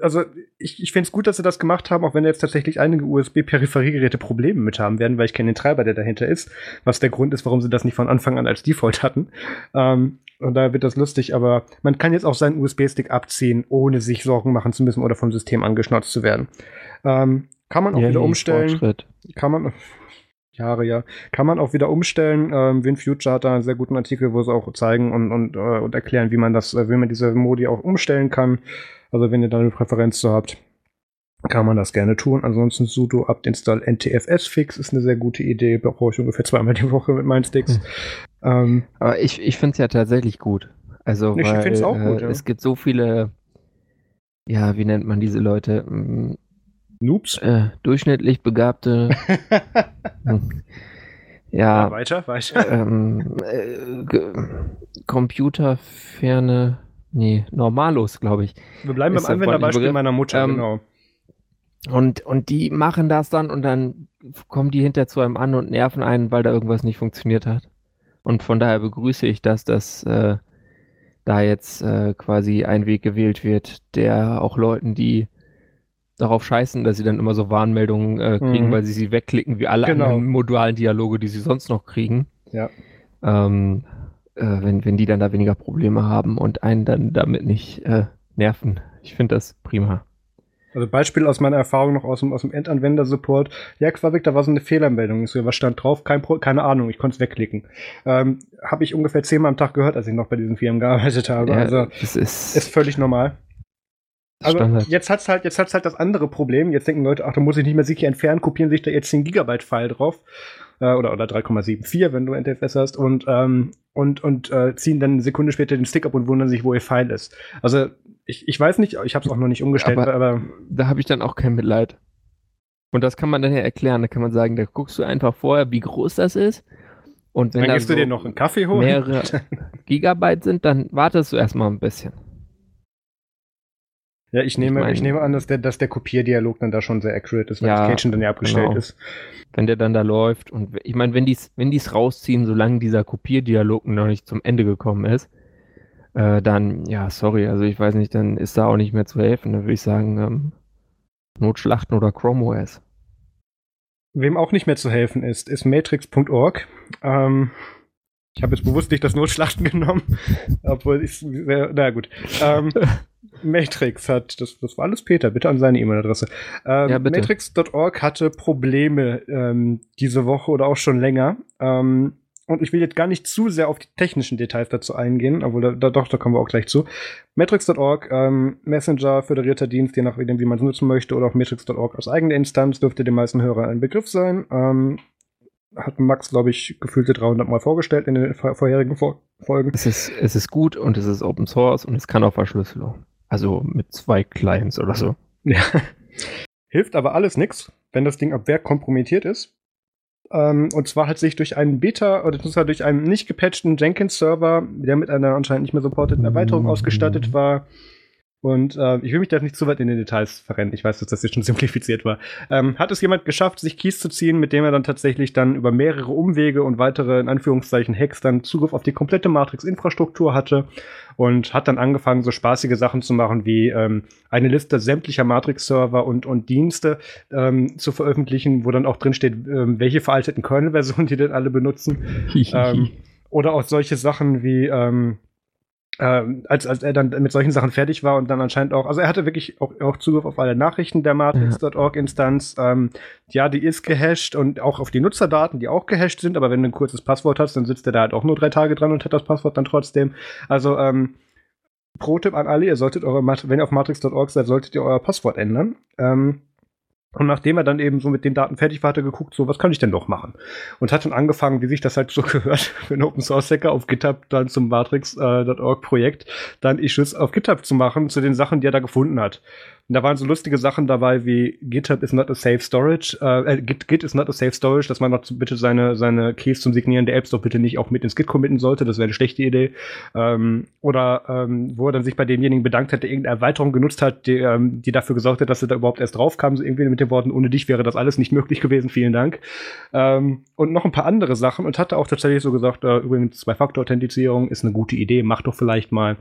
also ich, ich finde es gut, dass sie das gemacht haben, auch wenn jetzt tatsächlich einige USB-Peripheriegeräte Probleme mit haben werden, weil ich kenne den Treiber, der dahinter ist, was der Grund ist, warum sie das nicht von Anfang an als Default hatten. Ähm, und da wird das lustig, aber man kann jetzt auch seinen USB-Stick abziehen, ohne sich Sorgen machen zu müssen oder vom System angeschnotzt zu werden. Ähm, Kann man auch Ja, wieder umstellen. Fortschritt. Kann man, Jahre, ja. Kann man auch wieder umstellen. Ähm, WinFuture hat da einen sehr guten Artikel, wo sie auch zeigen und, und, äh, und erklären, wie man das, äh, wie man diese Modi auch umstellen kann. Also wenn ihr da eine Präferenz zu habt, kann man das gerne tun. Ansonsten sudo apt install ntfs fix ist eine sehr gute Idee. Brauche ich ungefähr zweimal die Woche mit meinen Sticks. Ähm, Aber ich, ich finde es ja tatsächlich gut. Also, Ich weil, gut, äh, ja. Es gibt so viele, ja, wie nennt man diese Leute? Mm, Noobs. Äh, durchschnittlich begabte, hm, Ja, ja, weiter, weiter. ähm, äh, computerferne, nee, Normalos, glaube ich. Wir bleiben beim der Anwenderbeispiel meiner Mutter, Ähm, genau. Und, und die machen das dann und dann kommen die hinter zu einem an und nerven einen, weil da irgendwas nicht funktioniert hat. Und von daher begrüße ich das, dass äh, da jetzt äh, quasi ein Weg gewählt wird, der auch Leuten, die darauf scheißen, dass sie dann immer so Warnmeldungen äh, kriegen, Mhm. weil sie sie wegklicken, wie alle Genau. anderen modalen Dialoge, die sie sonst noch kriegen. Ja. Ähm, äh, wenn, wenn die dann da weniger Probleme haben und einen dann damit nicht äh, nerven. Ich finde das prima. Also Beispiel aus meiner Erfahrung noch aus dem, aus dem Endanwender-Support. Ja, Quavik, da war so eine Fehlermeldung. Ich so, was stand drauf? Kein Pro keine Ahnung, ich konnte es wegklicken. Ähm, habe ich ungefähr zehnmal am Tag gehört, als ich noch bei diesen Firmen gearbeitet habe. Ja, also ist, ist völlig normal. Aber Standard. jetzt hat's halt, jetzt hat's halt das andere Problem. Jetzt denken Leute, ach, da muss ich nicht mehr sicher entfernen, kopieren sich da jetzt 10 Gigabyte File drauf. Äh, oder, oder 3,74, wenn du NTFS hast, und, ähm, und, und äh, ziehen dann eine Sekunde später den Stick ab und wundern sich, wo ihr File ist. Also, ich, ich weiß nicht, ich habe es auch noch nicht umgestellt, Aber- aber, da habe ich dann auch kein Mitleid. Und das kann man dann ja erklären. Da kann man sagen, da guckst du einfach vorher, wie groß das ist. Und wenn dann da gehst so du dir noch einen Kaffee holen. mehrere Gigabyte sind, dann wartest du erstmal ein bisschen. Ja, ich nehme, Ich ich, mein- nehme an, dass der, dass der Kopierdialog dann da schon sehr accurate ist, weil Ja, das Caging dann ja abgestellt genau. ist. Wenn der dann da läuft. Und ich meine, wenn die es wenn die's rausziehen, solange dieser Kopierdialog noch nicht zum Ende gekommen ist, äh, dann, ja, sorry, also ich weiß nicht, dann ist da auch nicht mehr zu helfen. Dann würde ich sagen, ähm, Notschlachten oder Chrome OS. Wem auch nicht mehr zu helfen ist, ist matrix.org. Ähm, ich habe jetzt bewusst nicht das Notschlachten genommen, obwohl ich, sehr- na gut. Ähm, Matrix hat, das, das war alles Peter, bitte an seine E-Mail-Adresse. Ähm, Ja. Matrix.org hatte Probleme ähm, diese Woche oder auch schon länger. Ähm, und ich will jetzt gar nicht zu sehr auf die technischen Details dazu eingehen, obwohl da, da doch, da kommen wir auch gleich zu. Matrix.org, ähm, Messenger, föderierter Dienst, je nachdem, wie man es nutzen möchte, oder auch Matrix.org als eigene Instanz, dürfte den meisten Hörern ein Begriff sein. Ähm, hat Max, glaube ich, gefühlte 300 Mal vorgestellt in den vor vorherigen Vor Folgen. Es ist, es ist gut und es ist Open Source und es kann auch Verschlüsselung. Also mit zwei Clients oder so. Ja. Hilft aber alles nix, wenn das Ding ab Werk kompromittiert ist. Ähm, und zwar hat sich durch einen Beta oder durch einen nicht gepatchten Jenkins-Server, der mit einer anscheinend nicht mehr supporteten Erweiterung ausgestattet war. Und äh, ich will mich da nicht zu weit in den Details verrennen. Ich weiß, dass das jetzt schon simplifiziert war. Ähm, hat es jemand geschafft, sich Keys zu ziehen, mit dem er dann tatsächlich dann über mehrere Umwege und weitere, in Anführungszeichen, Hacks dann Zugriff auf die komplette Matrix-Infrastruktur hatte und hat dann angefangen, so spaßige Sachen zu machen, wie ähm, eine Liste sämtlicher Matrix-Server und, und Dienste ähm, zu veröffentlichen, wo dann auch drin steht, ähm, welche veralteten Kernel-Versionen die denn alle benutzen. ähm, oder auch solche Sachen wie, ähm, ähm, als, als er dann mit solchen Sachen fertig war und dann anscheinend auch, also er hatte wirklich auch, auch Zugriff auf alle Nachrichten der Matrix.org-Instanz. Ähm, ja, die ist gehasht und auch auf die Nutzerdaten, die auch gehasht sind, aber wenn du ein kurzes Passwort hast, dann sitzt er da halt auch nur drei Tage dran und hat das Passwort dann trotzdem. Also, ähm, Pro-Tipp an alle, ihr solltet eure, wenn ihr auf matrix.org seid, solltet ihr euer Passwort ändern. Ähm, und nachdem er dann eben so mit den Daten fertig war, hat er geguckt, so, was kann ich denn noch machen? Und hat dann angefangen, wie sich das halt so gehört, einen Open Source Hacker auf GitHub dann zum Matrix.org Projekt, dann Issues auf GitHub zu machen zu den Sachen, die er da gefunden hat. Und da waren so lustige Sachen dabei wie GitHub is not a safe storage, äh, Git, Git is not a safe storage, dass man noch bitte seine, seine Keys zum Signieren der Apps doch bitte nicht auch mit ins Git committen sollte, das wäre eine schlechte Idee. Ähm, oder ähm, wo er dann sich bei demjenigen bedankt hat, der irgendeine Erweiterung genutzt hat, die, ähm, die dafür gesorgt hat, dass er da überhaupt erst drauf kam, so irgendwie mit den Worten, ohne dich wäre das alles nicht möglich gewesen, vielen Dank. Ähm, und noch ein paar andere Sachen und hatte auch tatsächlich so gesagt, äh, übrigens Zwei-Faktor-Authentifizierung ist eine gute Idee, mach doch vielleicht mal.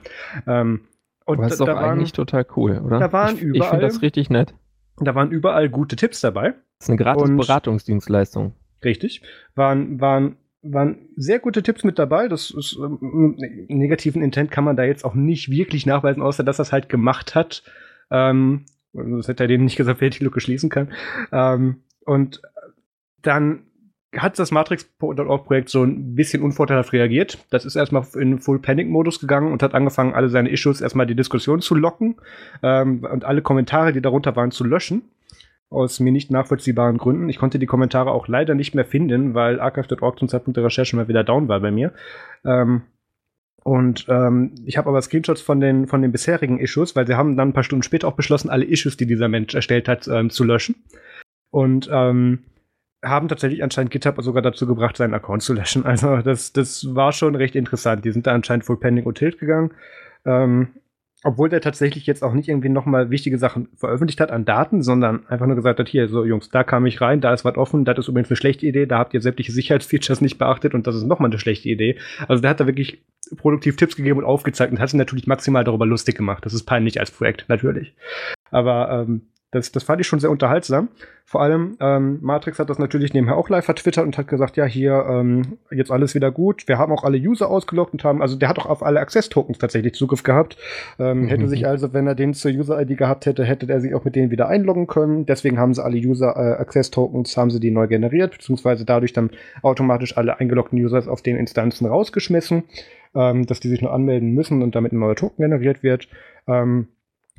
Ähm, und Aber ist doch waren, eigentlich total cool, oder? da waren ich ich finde das richtig nett. da waren überall gute Tipps dabei. Das ist eine gratis Und- Beratungsdienstleistung. Richtig. Waren, waren, waren sehr gute Tipps mit dabei. Das ist, ähm, negativen Intent kann man da jetzt auch nicht wirklich nachweisen, außer dass er es halt gemacht hat. Ähm, Das hätte er denen nicht gesagt, wer die Lücke schließen kann. Ähm, und dann hat das Matrix.org-Projekt so ein bisschen unvorteilhaft reagiert. Das ist erstmal in Full-Panic-Modus gegangen und hat angefangen, alle seine Issues erstmal die Diskussion zu locken ähm, und alle Kommentare, die darunter waren, zu löschen. Aus mir nicht nachvollziehbaren Gründen. Ich konnte die Kommentare auch leider nicht mehr finden, weil archive.org zum Zeitpunkt der Recherche mal wieder down war bei mir. Ähm, und ähm, ich habe aber Screenshots von den, von den bisherigen Issues, weil sie haben dann ein paar Stunden später auch beschlossen, alle Issues, die dieser Mensch erstellt hat, ähm, zu löschen. Und ähm, haben tatsächlich anscheinend GitHub sogar dazu gebracht, seinen Account zu löschen. Also das, das war schon recht interessant. Die sind da anscheinend full pending und tilt gegangen. Ähm, obwohl der tatsächlich jetzt auch nicht irgendwie nochmal wichtige Sachen veröffentlicht hat an Daten, sondern einfach nur gesagt hat, hier, so Jungs, da kam ich rein, da ist was offen, das ist übrigens eine schlechte Idee, da habt ihr sämtliche Sicherheitsfeatures nicht beachtet und das ist nochmal eine schlechte Idee. Also der hat da wirklich produktiv Tipps gegeben und aufgezeigt und hat sich natürlich maximal darüber lustig gemacht. Das ist peinlich als Projekt, natürlich. Aber ähm, das, das fand ich schon sehr unterhaltsam. Vor allem, ähm, Matrix hat das natürlich nebenher auch live vertwittert und hat gesagt, ja, hier, ähm, jetzt alles wieder gut. Wir haben auch alle User ausgeloggt und haben, also der hat auch auf alle Access-Tokens tatsächlich Zugriff gehabt. Ähm, mhm. Hätte sich also, wenn er den zur User-ID gehabt hätte, hätte er sich auch mit denen wieder einloggen können. Deswegen haben sie alle User-Access-Tokens, äh, haben sie die neu generiert, beziehungsweise dadurch dann automatisch alle eingeloggten Users auf den Instanzen rausgeschmissen, ähm, dass die sich nur anmelden müssen und damit ein neuer Token generiert wird. Ähm,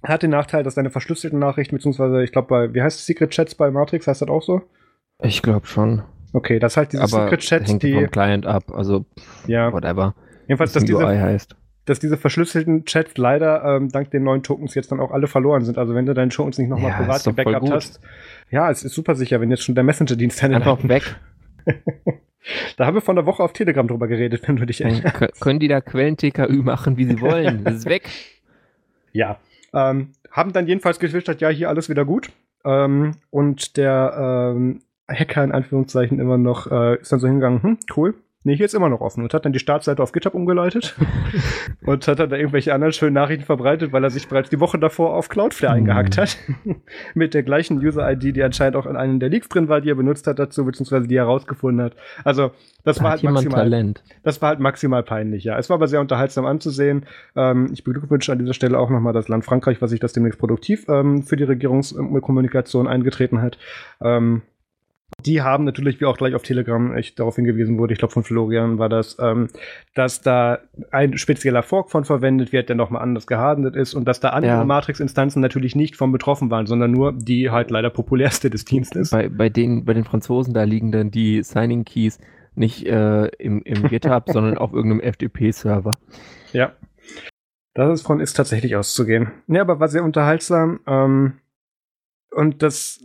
hat den Nachteil, dass deine verschlüsselten Nachrichten, beziehungsweise ich glaube bei, wie heißt es, Secret Chats bei Matrix, heißt das auch so? Ich glaube schon. Okay, das heißt diese Aber Secret Chats, hängt die. vom Client ab, also ja. whatever. Jedenfalls, dass diese, heißt. dass diese verschlüsselten Chats leider ähm, dank den neuen Tokens jetzt dann auch alle verloren sind. Also wenn du deine Tokens nicht nochmal Ja, privat ist gebackupt hast. Ja, es ist super sicher, wenn jetzt schon der Messenger-Dienst deine Einfach Daten- weg. Da haben wir vor einer Woche auf Telegram drüber geredet, wenn du dich erinnerst. kö- können die da Quellen-TKÜ machen, wie sie wollen. Das ist weg. Ja. Ähm, haben dann jedenfalls getwittert, ja, hier alles wieder gut. Ähm, und der ähm, Hacker in Anführungszeichen immer noch äh, ist dann so hingegangen, hm, cool. Nee, hier ist immer noch offen und hat dann die Startseite auf GitHub umgeleitet und hat dann da irgendwelche anderen schönen Nachrichten verbreitet, weil er sich bereits die Woche davor auf Cloudflare Mhm. eingehackt hat. Mit der gleichen User-ID, die anscheinend auch in einem der Leaks drin war, die er benutzt hat dazu, beziehungsweise die er herausgefunden hat. Also, das Da war halt maximal Talent. das war halt maximal peinlich, ja. Es war aber sehr unterhaltsam anzusehen. Ähm, ich beglückwünsche an dieser Stelle auch nochmal das Land Frankreich, was sich das demnächst produktiv ähm, für die Regierungskommunikation eingetreten hat. Ähm, die haben natürlich, wie auch gleich auf Telegram echt darauf hingewiesen wurde, ich glaube von Florian war das, ähm, dass da ein spezieller Fork von verwendet wird, der nochmal anders gehardet ist und dass da andere Ja. Matrix-Instanzen natürlich nicht von betroffen waren, sondern nur die halt leider populärste des Dienstes. Bei, bei, den, bei den Franzosen, da liegen dann die Signing Keys nicht äh, im, im GitHub, sondern auf irgendeinem FTP-Server. Ja. Das ist von ist tatsächlich auszugehen. Ja, aber war sehr unterhaltsam. Ähm, und das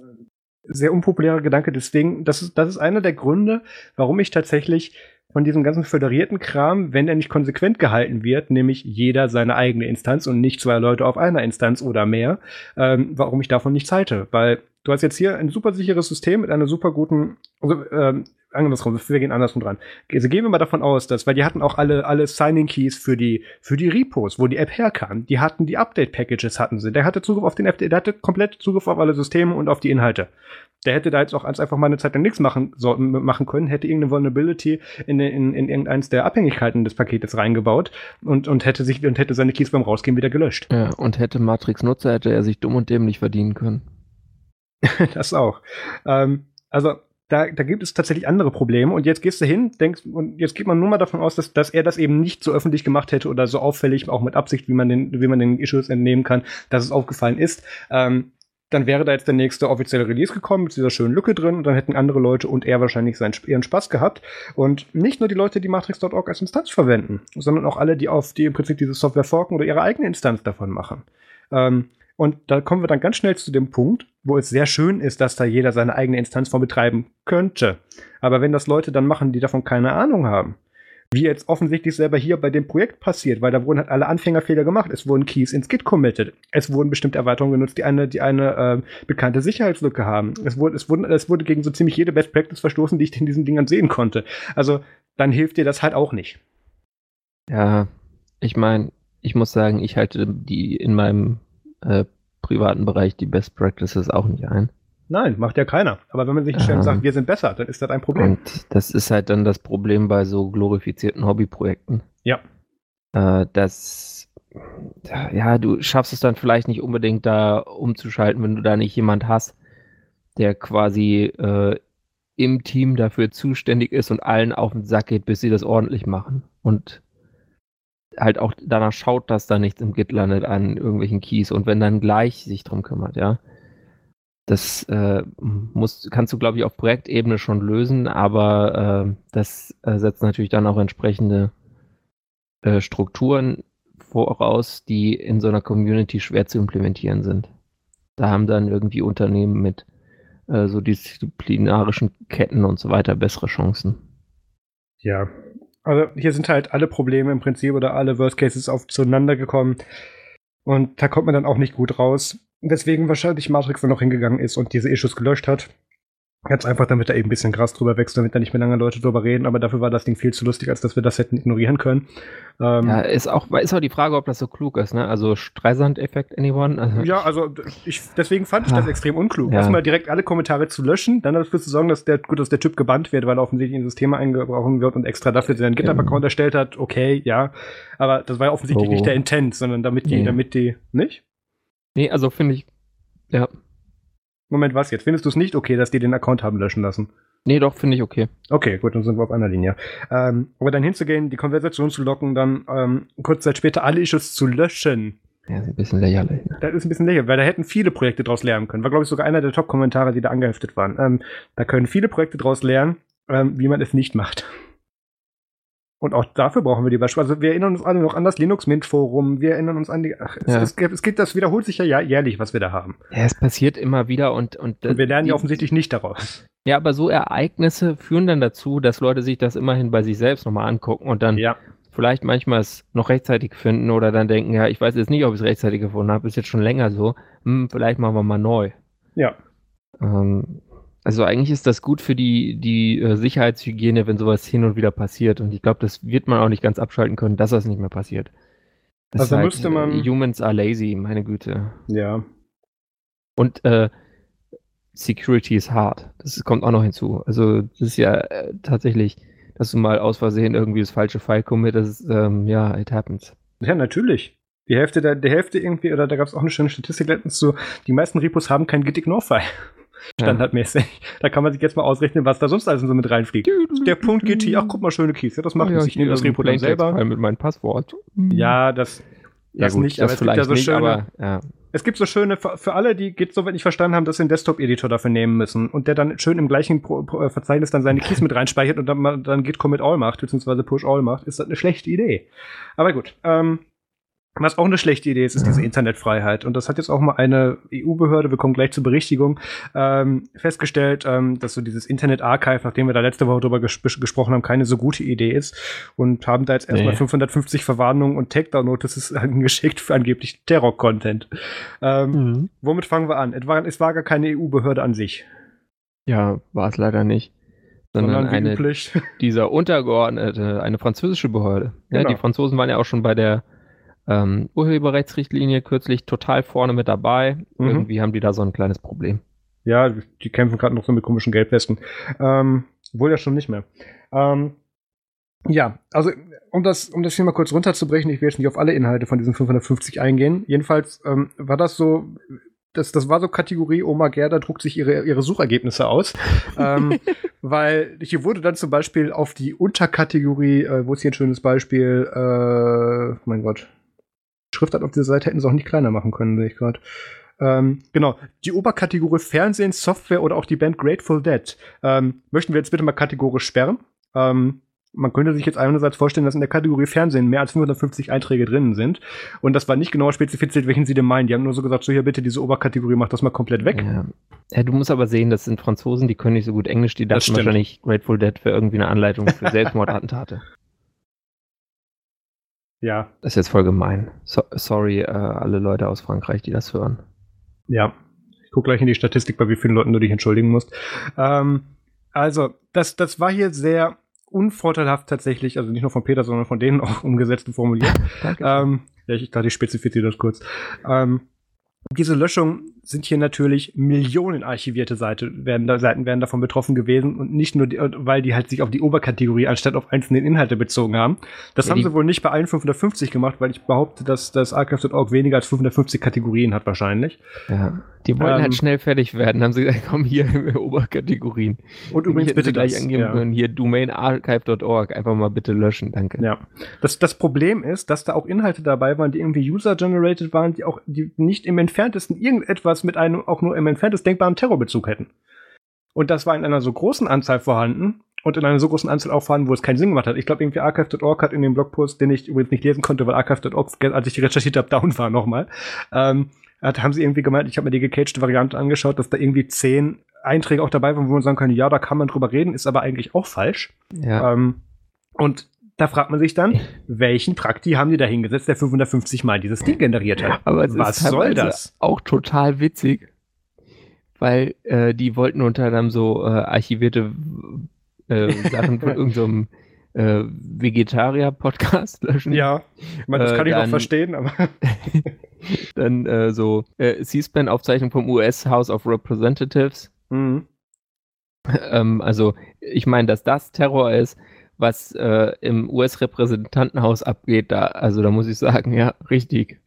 sehr unpopuläre Gedanke, deswegen, das ist, das ist einer der Gründe, warum ich tatsächlich von diesem ganzen föderierten Kram, wenn er nicht konsequent gehalten wird, nämlich jeder seine eigene Instanz und nicht zwei Leute auf einer Instanz oder mehr, ähm, warum ich davon nichts halte. Weil du hast jetzt hier ein super sicheres System mit einer super guten, also, ähm, andersrum, wir gehen andersrum dran. Also gehen wir mal davon aus, dass, weil die hatten auch alle, alle Signing Keys für die, für die Repos, wo die App herkam. Die hatten die Update Packages hatten sie. Der hatte Zugriff auf den FD, der hatte komplett Zugriff auf alle Systeme und auf die Inhalte. Der hätte da jetzt auch einfach mal eine Zeit lang nichts machen, so, machen können, hätte irgendeine Vulnerability in, in, in irgendeins der Abhängigkeiten des Paketes reingebaut und, und hätte sich, und hätte seine Keys beim Rausgehen wieder gelöscht. Ja, und hätte Matrix Nutzer, hätte er sich dumm und dämlich verdienen können. das auch. Ähm, also, da, da gibt es tatsächlich andere Probleme. Und jetzt gehst du hin, denkst, und jetzt geht man nur mal davon aus, dass, dass er das eben nicht so öffentlich gemacht hätte oder so auffällig, auch mit Absicht, wie man den, wie man den Issues entnehmen kann, dass es aufgefallen ist. Ähm, dann wäre da jetzt der nächste offizielle Release gekommen mit dieser schönen Lücke drin und dann hätten andere Leute und er wahrscheinlich seinen, ihren Spaß gehabt. Und nicht nur die Leute, die Matrix.org als Instanz verwenden, sondern auch alle, die auf die im Prinzip diese Software forken oder ihre eigene Instanz davon machen. Ähm, und da kommen wir dann ganz schnell zu dem Punkt, wo es sehr schön ist, dass da jeder seine eigene Instanz von betreiben könnte. Aber wenn das Leute dann machen, die davon keine Ahnung haben, wie jetzt offensichtlich selber hier bei dem Projekt passiert, weil da wurden halt alle Anfängerfehler gemacht. Es wurden Keys ins Git committed. Es wurden bestimmte Erweiterungen genutzt, die eine, die eine äh, bekannte Sicherheitslücke haben. Es wurde, es, wurden, es wurde gegen so ziemlich jede Best Practice verstoßen, die ich in diesen Dingern sehen konnte. Also dann hilft dir das halt auch nicht. Ja, ich meine, ich muss sagen, ich halte die in meinem äh, privaten Bereich die Best Practices auch nicht ein. Nein, macht ja keiner. Aber wenn man sich Ähm. sagt, wir sind besser, dann ist das ein Problem. Und das ist halt dann das Problem bei so glorifizierten Hobbyprojekten. Ja. Äh, dass ja, du schaffst es dann vielleicht nicht unbedingt da umzuschalten, wenn du da nicht jemand hast, der quasi äh, im Team dafür zuständig ist und allen auf den Sack geht, bis sie das ordentlich machen. Und halt auch danach schaut, dass da nichts im Git landet an irgendwelchen Keys und wenn dann gleich sich drum kümmert, ja. Das äh, musst, kannst du, glaube ich, auf Projektebene schon lösen, aber äh, das äh, setzt natürlich dann auch entsprechende äh, Strukturen voraus, die in so einer Community schwer zu implementieren sind. Da haben dann irgendwie Unternehmen mit äh, so disziplinarischen Ketten und so weiter bessere Chancen. Ja, also hier sind halt alle Probleme im Prinzip oder alle Worst Cases auf zueinander gekommen. Und da kommt man dann auch nicht gut raus. Deswegen wahrscheinlich Matrix dann noch hingegangen ist und diese Issues gelöscht hat. Ganz einfach, damit da eben ein bisschen Gras drüber wächst, damit da nicht mehr lange Leute drüber reden, aber dafür war das Ding viel zu lustig, als dass wir das hätten ignorieren können. Ähm, ja, ist auch, ist auch die Frage, ob das so klug ist, ne? Also Streisand-Effekt, anyone? Also, ja, also ich, deswegen fand ich das ah, extrem unklug. Ja. Erstmal direkt alle Kommentare zu löschen, dann dafür zu sorgen, dass der, gut, dass der Typ gebannt wird, weil er offensichtlich in Systeme eingebrochen wird und extra dafür seinen GitHub-Account erstellt hat, okay, ja. Aber das war ja offensichtlich oh. nicht der Intent, sondern damit die, nee. damit die, nicht? Nee, also finde ich, ja, Moment, was jetzt? Findest du es nicht okay, dass die den Account haben löschen lassen? Nee, doch, finde ich okay. Okay, gut, dann sind wir auf einer Linie. Ähm, aber dann hinzugehen, die Konversation zu locken, dann ähm, kurz Zeit später alle Issues zu löschen. Ja, ist ein bisschen lächerlich. Ne? Das ist ein bisschen lächerlich, weil da hätten viele Projekte draus lernen können. War, glaube ich, sogar einer der Top-Kommentare, die da angeheftet waren. Ähm, da können viele Projekte draus lernen, ähm, wie man es nicht macht. Und auch dafür brauchen wir die Beispiele. Also wir erinnern uns alle noch an das Linux Mint Forum. Wir erinnern uns an die. Ach, es, ja. es, es, geht, das wiederholt sich ja jährlich, was wir da haben. Ja, es passiert immer wieder und und, und wir lernen die, ja offensichtlich nicht daraus. Ja, aber so Ereignisse führen dann dazu, dass Leute sich das immerhin bei sich selbst nochmal angucken und dann ja. vielleicht manchmal es noch rechtzeitig finden oder dann denken, ja, ich weiß jetzt nicht, ob ich es rechtzeitig gefunden habe, ist jetzt schon länger so. Hm, vielleicht machen wir mal neu. Ja. Ähm, also eigentlich ist das gut für die, die äh, Sicherheitshygiene, wenn sowas hin und wieder passiert. Und ich glaube, das wird man auch nicht ganz abschalten können, dass das nicht mehr passiert. Das also halt, müsste man. Humans are lazy, meine Güte. Ja. Und äh, Security is hard. Das kommt auch noch hinzu. Also, das ist ja äh, tatsächlich, dass du mal aus Versehen irgendwie das falsche File committest. Ähm, ja, it happens. Ja, natürlich. Die Hälfte der, der Hälfte irgendwie, oder da gab es auch eine schöne Statistik letztens zu, die meisten Repos haben kein Git-Ignore-File standardmäßig. Ja. Da kann man sich jetzt mal ausrechnen, was da sonst alles so mit reinfliegt. Der Punkt GT, ach guck mal, schöne Keys. Ja, das macht oh, ja, Ich nehme das Repo dann selber. Mit meinem Passwort. Ja, das, das gut, nicht, aber es gibt ja so nicht, schöne. Aber, ja. Es gibt so schöne, für alle, die Git so nicht verstanden haben, dass sie einen Desktop-Editor dafür nehmen müssen und der dann schön im gleichen Pro Pro Verzeichnis dann seine Keys mit reinspeichert und dann, dann Git Commit All macht, beziehungsweise Push All macht, ist das eine schlechte Idee. Aber gut, ähm, was auch eine schlechte Idee ist, ist diese Internetfreiheit. Und das hat jetzt auch mal eine EU-Behörde, wir kommen gleich zur Berichtigung, ähm, festgestellt, ähm, dass so dieses Internet-Archive, nachdem wir da letzte Woche drüber ges gesprochen haben, keine so gute Idee ist. Und haben da jetzt erstmal nee. 550 Verwarnungen und Takedown-Notices angeschickt für angeblich Terror-Content. Ähm, mhm. Womit fangen wir an? Es war, es war gar keine EU-Behörde an sich. Ja, war es leider nicht sondern, eine üblich. dieser untergeordnete, eine französische Behörde. Ja, genau. die Franzosen waren ja auch schon bei der ähm, Urheberrechtsrichtlinie kürzlich total vorne mit dabei. Mhm. Irgendwie haben die da so ein kleines Problem. Ja, die kämpfen gerade noch so mit komischen Geldwesten. Ähm, wohl ja schon nicht mehr. Ähm, ja, also um das, um das hier mal kurz runterzubrechen, ich will jetzt nicht auf alle Inhalte von diesen 550 eingehen. Jedenfalls ähm, war das so, das, das war so Kategorie Oma Gerda druckt sich ihre, ihre Suchergebnisse aus. ähm, weil hier wurde dann zum Beispiel auf die Unterkategorie, äh, wo ist hier ein schönes Beispiel, äh, mein Gott, Schriftart auf dieser Seite hätten sie auch nicht kleiner machen können, sehe ich gerade. Ähm, genau, die Oberkategorie Fernsehen, Software oder auch die Band Grateful Dead ähm, möchten wir jetzt bitte mal kategorisch sperren. Ähm, man könnte sich jetzt einerseits vorstellen, dass in der Kategorie Fernsehen mehr als 550 Einträge drinnen sind. Und das war nicht genau spezifiziert, welchen sie denn meinen. Die haben nur so gesagt, so hier bitte diese Oberkategorie, mach das mal komplett weg. Ja. ja du musst aber sehen, das sind Franzosen, die können nicht so gut Englisch, die dachten wahrscheinlich Grateful Dead für irgendwie eine Anleitung für Selbstmordattentate. Ja. Das ist jetzt voll gemein. So, sorry, äh, alle Leute aus Frankreich, die das hören. Ja. Ich gucke gleich in die Statistik, bei wie vielen Leuten du dich entschuldigen musst. Ähm, also, das, das war hier sehr unvorteilhaft tatsächlich, also nicht nur von Peter, sondern von denen auch umgesetzt und formuliert. Ähm, ja, ich dachte, ich spezifiziere das kurz. Ähm, diese Löschung sind hier natürlich Millionen archivierte Seite, werden da, Seiten werden davon betroffen gewesen und nicht nur, die, weil die halt sich auf die Oberkategorie anstatt auf einzelne Inhalte bezogen haben. Das ja, haben sie wohl nicht bei allen 550 gemacht, weil ich behaupte, dass das Archive.org weniger als 550 Kategorien hat wahrscheinlich. Ja, die wollen halt ähm, halt schnell fertig werden, haben sie gesagt, komm hier Oberkategorien. Und übrigens bitte gleich das, angeben ja. hier domainarchive.org, einfach mal bitte löschen, danke. Ja, das, das Problem ist, dass da auch Inhalte dabei waren, die irgendwie user-generated waren, die auch die nicht im entferntesten irgendetwas mit einem auch nur im entferntesten denkbaren Terrorbezug hätten. Und das war in einer so großen Anzahl vorhanden und in einer so großen Anzahl auch vorhanden, wo es keinen Sinn gemacht hat. Ich glaube, irgendwie archive.org hat in dem Blogpost, den ich übrigens nicht lesen konnte, weil archive.org, als ich recherchiert habe, down war nochmal, ähm, hat, haben sie irgendwie gemeint, ich habe mir die gecaged Variante angeschaut, dass da irgendwie zehn Einträge auch dabei waren, wo man sagen kann, ja, da kann man drüber reden, ist aber eigentlich auch falsch. Ja. Ähm, und da fragt man sich dann, welchen Prakti haben die da hingesetzt, der 550 Mal dieses Ding generiert hat? Aber Was soll das? Auch total witzig, weil äh, die wollten unter anderem so äh, archivierte äh, Sachen von irgendeinem so äh, Vegetarier-Podcast löschen. Ja, ich meine, das kann ich dann, auch verstehen, aber. dann äh, so äh, C-SPAN-Aufzeichnung vom US House of Representatives. Mhm. Ähm, also, ich meine, dass das Terror ist, was äh, im US-Repräsentantenhaus abgeht, da, also da muss ich sagen, ja, richtig.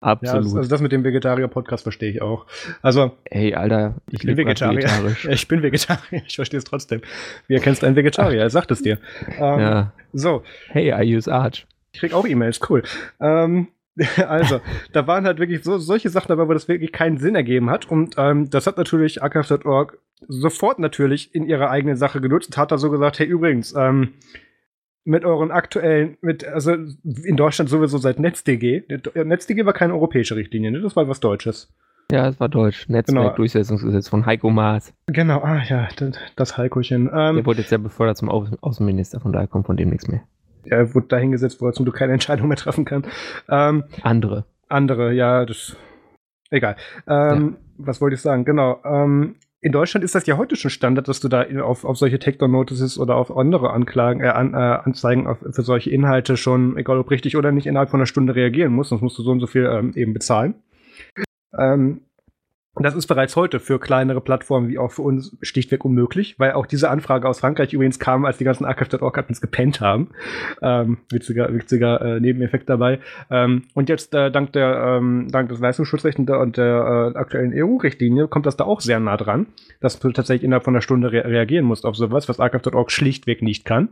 Absolut. Ja, also das mit dem Vegetarier-Podcast verstehe ich auch. Also. Hey, Alter, ich, bin Vegetarier. ich bin Vegetarier. Ich verstehe es trotzdem. Wie erkennst du einen Vegetarier? Er sagt es dir. Ähm, ja. So. Hey, I use Arch. Ich krieg auch E-Mails, cool. Ähm, also, da waren halt wirklich so, solche Sachen dabei, wo das wirklich keinen Sinn ergeben hat. Und ähm, das hat natürlich archive.org sofort natürlich in ihrer eigenen Sache genutzt und hat da so gesagt, hey, übrigens, ähm, mit euren aktuellen, mit, also in Deutschland sowieso seit NetzDG. NetzDG war keine europäische Richtlinie, ne? Das war was Deutsches. Ja, es war deutsch. Netzwerkdurchsetzungsgesetz genau. von Heiko Maas. Genau, ah ja, das, das Heikochen. Ähm, Der wurde jetzt ja befördert zum Au Außenminister, von daher kommt von dem nichts mehr. Er wurde dahingesetzt, wo er zum Glück keine Entscheidung mehr treffen kann. Ähm, andere. Andere, ja, das. Egal. Ähm, ja. Was wollte ich sagen? Genau. Ähm, in Deutschland ist das ja heute schon Standard, dass du da auf, auf solche Takedown-Notices oder auf andere Anklagen, äh, an, äh, Anzeigen auf, für solche Inhalte schon, egal ob richtig oder nicht, innerhalb von einer Stunde reagieren musst, sonst musst du so und so viel ähm, eben bezahlen. Ähm, das ist bereits heute für kleinere Plattformen wie auch für uns schlichtweg unmöglich, weil auch diese Anfrage aus Frankreich übrigens kam, als die ganzen Archive.org-Admins gepennt haben. Ähm, witziger witziger äh, Nebeneffekt dabei. Ähm, und jetzt äh, dank, der, ähm, dank des Leistungsschutzrechts und der, und der äh, aktuellen EU-Richtlinie kommt das da auch sehr nah dran, dass du tatsächlich innerhalb von einer Stunde re reagieren musst auf sowas, was Archive.org schlichtweg nicht kann.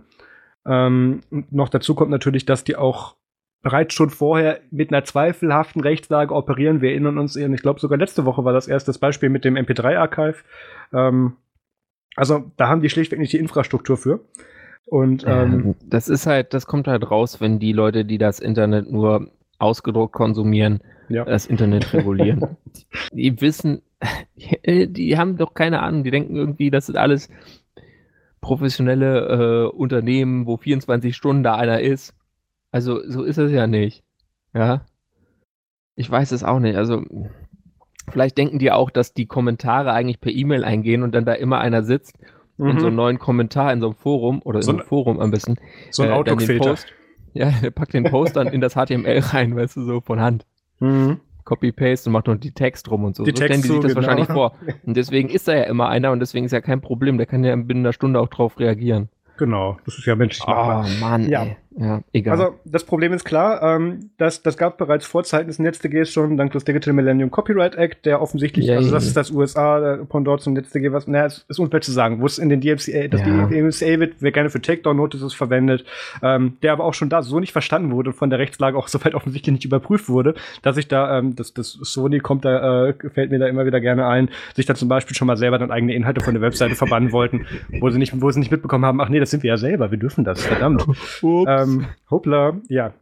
Ähm, noch dazu kommt natürlich, dass die auch bereits schon vorher mit einer zweifelhaften Rechtslage operieren. Wir erinnern uns, ich glaube sogar letzte Woche war das erste Beispiel mit dem MP3-Archive. Ähm, also da haben die schlichtweg nicht die Infrastruktur für. Und ähm, das ist halt, das kommt halt raus, wenn die Leute, die das Internet nur ausgedruckt konsumieren, ja. das Internet regulieren. die wissen, die, die haben doch keine Ahnung, die denken irgendwie, das sind alles professionelle äh, Unternehmen, wo 24 Stunden da einer ist also, so ist es ja nicht. Ja. Ich weiß es auch nicht. Also, vielleicht denken die auch, dass die Kommentare eigentlich per E-Mail eingehen und dann da immer einer sitzt mhm. und so einen neuen Kommentar in so einem Forum oder so in einem Forum am besten. So ein äh, Outlook-Filter. Ja, der packt den Post dann in das HTML rein, weißt du, so von Hand. Mhm. Copy-Paste und macht noch die Text rum und so. Die so stellen die sich das genau. wahrscheinlich vor. Und deswegen ist da ja immer einer und deswegen ist ja kein Problem. Der kann ja binnen einer Stunde auch drauf reagieren. Genau, das ist ja menschlich machbar. Oh Mann, ja. Ey. Ja, egal. Also das Problem ist klar, ähm, das, das gab bereits vor Zeiten des NetzDGs schon, dank des Digital Millennium Copyright Act, der offensichtlich, yeah, also das ist das USA, der Pendant zum NetzDG, was, naja, es ist unfair zu sagen, wo es in den DMCA, das ja. DMCA wird, wird gerne für Takedown-Notices verwendet, ähm, der aber auch schon da so nicht verstanden wurde und von der Rechtslage auch soweit offensichtlich nicht überprüft wurde, dass ich da, ähm, das, das Sony kommt da, äh, fällt mir da immer wieder gerne ein, sich da zum Beispiel schon mal selber dann eigene Inhalte von der Webseite verbannen wollten, wo sie nicht, wo sie nicht mitbekommen haben, ach nee, das sind wir ja selber, wir dürfen das, verdammt. ähm, hoppla, ja.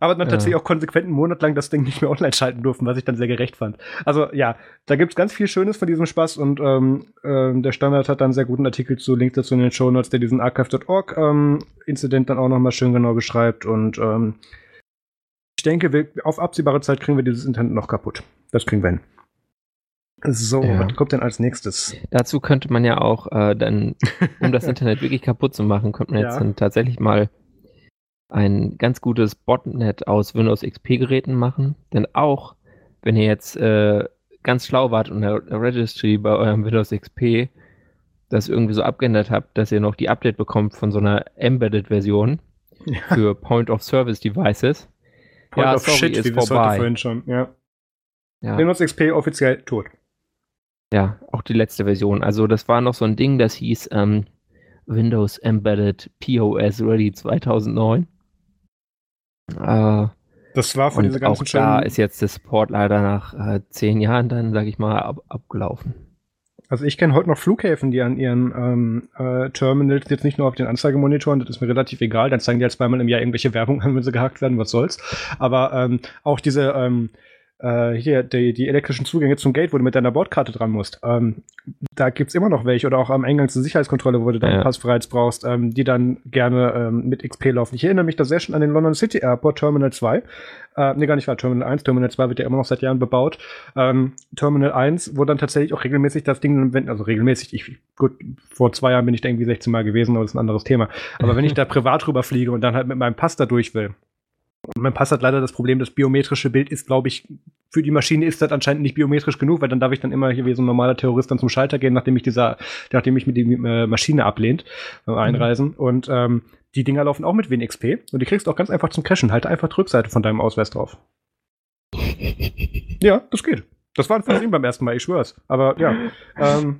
Aber dann ja. tatsächlich auch konsequent einen Monat lang das Ding nicht mehr online schalten durften, was ich dann sehr gerecht fand. Also ja, da gibt es ganz viel Schönes von diesem Spaß und ähm, äh, der Standard hat dann einen sehr guten Artikel zu, Link dazu in den Show Notes, der diesen archive.org ähm, Incident dann auch nochmal schön genau beschreibt und ähm, ich denke, wir, auf absehbare Zeit kriegen wir dieses Internet noch kaputt. Das kriegen wir hin. So, ja. was kommt denn als nächstes? Dazu könnte man ja auch äh, dann, um das Internet wirklich kaputt zu machen, könnte man jetzt ja. dann tatsächlich mal ein ganz gutes Botnet aus Windows XP-Geräten machen. Denn auch wenn ihr jetzt äh, ganz schlau wart und der Registry bei eurem Windows XP das irgendwie so abgeändert habt, dass ihr noch die Update bekommt von so einer Embedded-Version ja. für Point-of-Service-Devices. Point ja, of sorry, Shit, ist wie vorbei. vorhin schon, ja. ja. Windows XP offiziell tot. Ja, auch die letzte Version. Also das war noch so ein Ding, das hieß ähm, Windows Embedded POS Ready 2009. Äh, das war von dieser ganzen auch da ist jetzt der Support leider nach äh, zehn Jahren dann, sage ich mal, ab, abgelaufen. Also ich kenne heute noch Flughäfen, die an ihren ähm, äh, Terminals jetzt nicht nur auf den Anzeigemonitoren, das ist mir relativ egal, dann zeigen die halt zweimal im Jahr irgendwelche Werbung an, wenn sie gehackt werden, was soll's. Aber ähm, auch diese ähm, äh, hier die, die elektrischen Zugänge zum Gate, wo du mit deiner Bordkarte dran musst. Ähm, da gibt's immer noch welche oder auch am Eingang zur Sicherheitskontrolle, wo du deinen ja. Pass bereits brauchst, ähm, die dann gerne ähm, mit XP laufen. Ich erinnere mich da sehr schön an den London City Airport Terminal 2. Äh, nee, gar nicht wahr, Terminal 1. Terminal 2 wird ja immer noch seit Jahren bebaut. Ähm, Terminal 1, wo dann tatsächlich auch regelmäßig das Ding, wenn, also regelmäßig, ich, gut, vor zwei Jahren bin ich da irgendwie 16 Mal gewesen, aber das ist ein anderes Thema. Aber wenn ich da privat rüberfliege und dann halt mit meinem Pass da durch will, mein Pass hat leider das Problem, das biometrische Bild ist, glaube ich, für die Maschine ist das anscheinend nicht biometrisch genug, weil dann darf ich dann immer hier wie so ein normaler Terrorist dann zum Schalter gehen, nachdem ich dieser, nachdem ich mit die äh, Maschine ablehnt beim Einreisen. Mhm. Und ähm, die Dinger laufen auch mit WinXP und die kriegst du auch ganz einfach zum Cashen. Halte einfach die Rückseite von deinem Ausweis drauf. ja, das geht. Das war ein Versehen beim ersten Mal, ich schwör's. Aber ja. Ähm,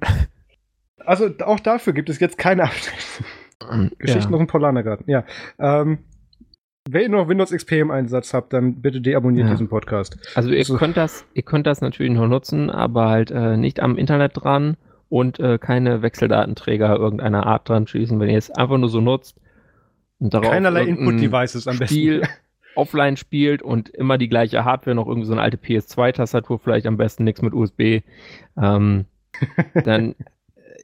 also auch dafür gibt es jetzt keine Geschichten ja. aus dem Polanergarten. Ja. Ähm, wenn ihr noch Windows XP im Einsatz habt, dann bitte deabonniert ja. diesen Podcast. Also ihr also, könnt das, ihr könnt das natürlich noch nutzen, aber halt äh, nicht am Internet dran und äh, keine Wechseldatenträger irgendeiner Art dran schließen, wenn ihr es einfach nur so nutzt und darauf keinerlei Input-Devices am besten. Spiel offline spielt und immer die gleiche Hardware, noch irgendwie so eine alte PS2-Tastatur, vielleicht am besten nichts mit USB, ähm, dann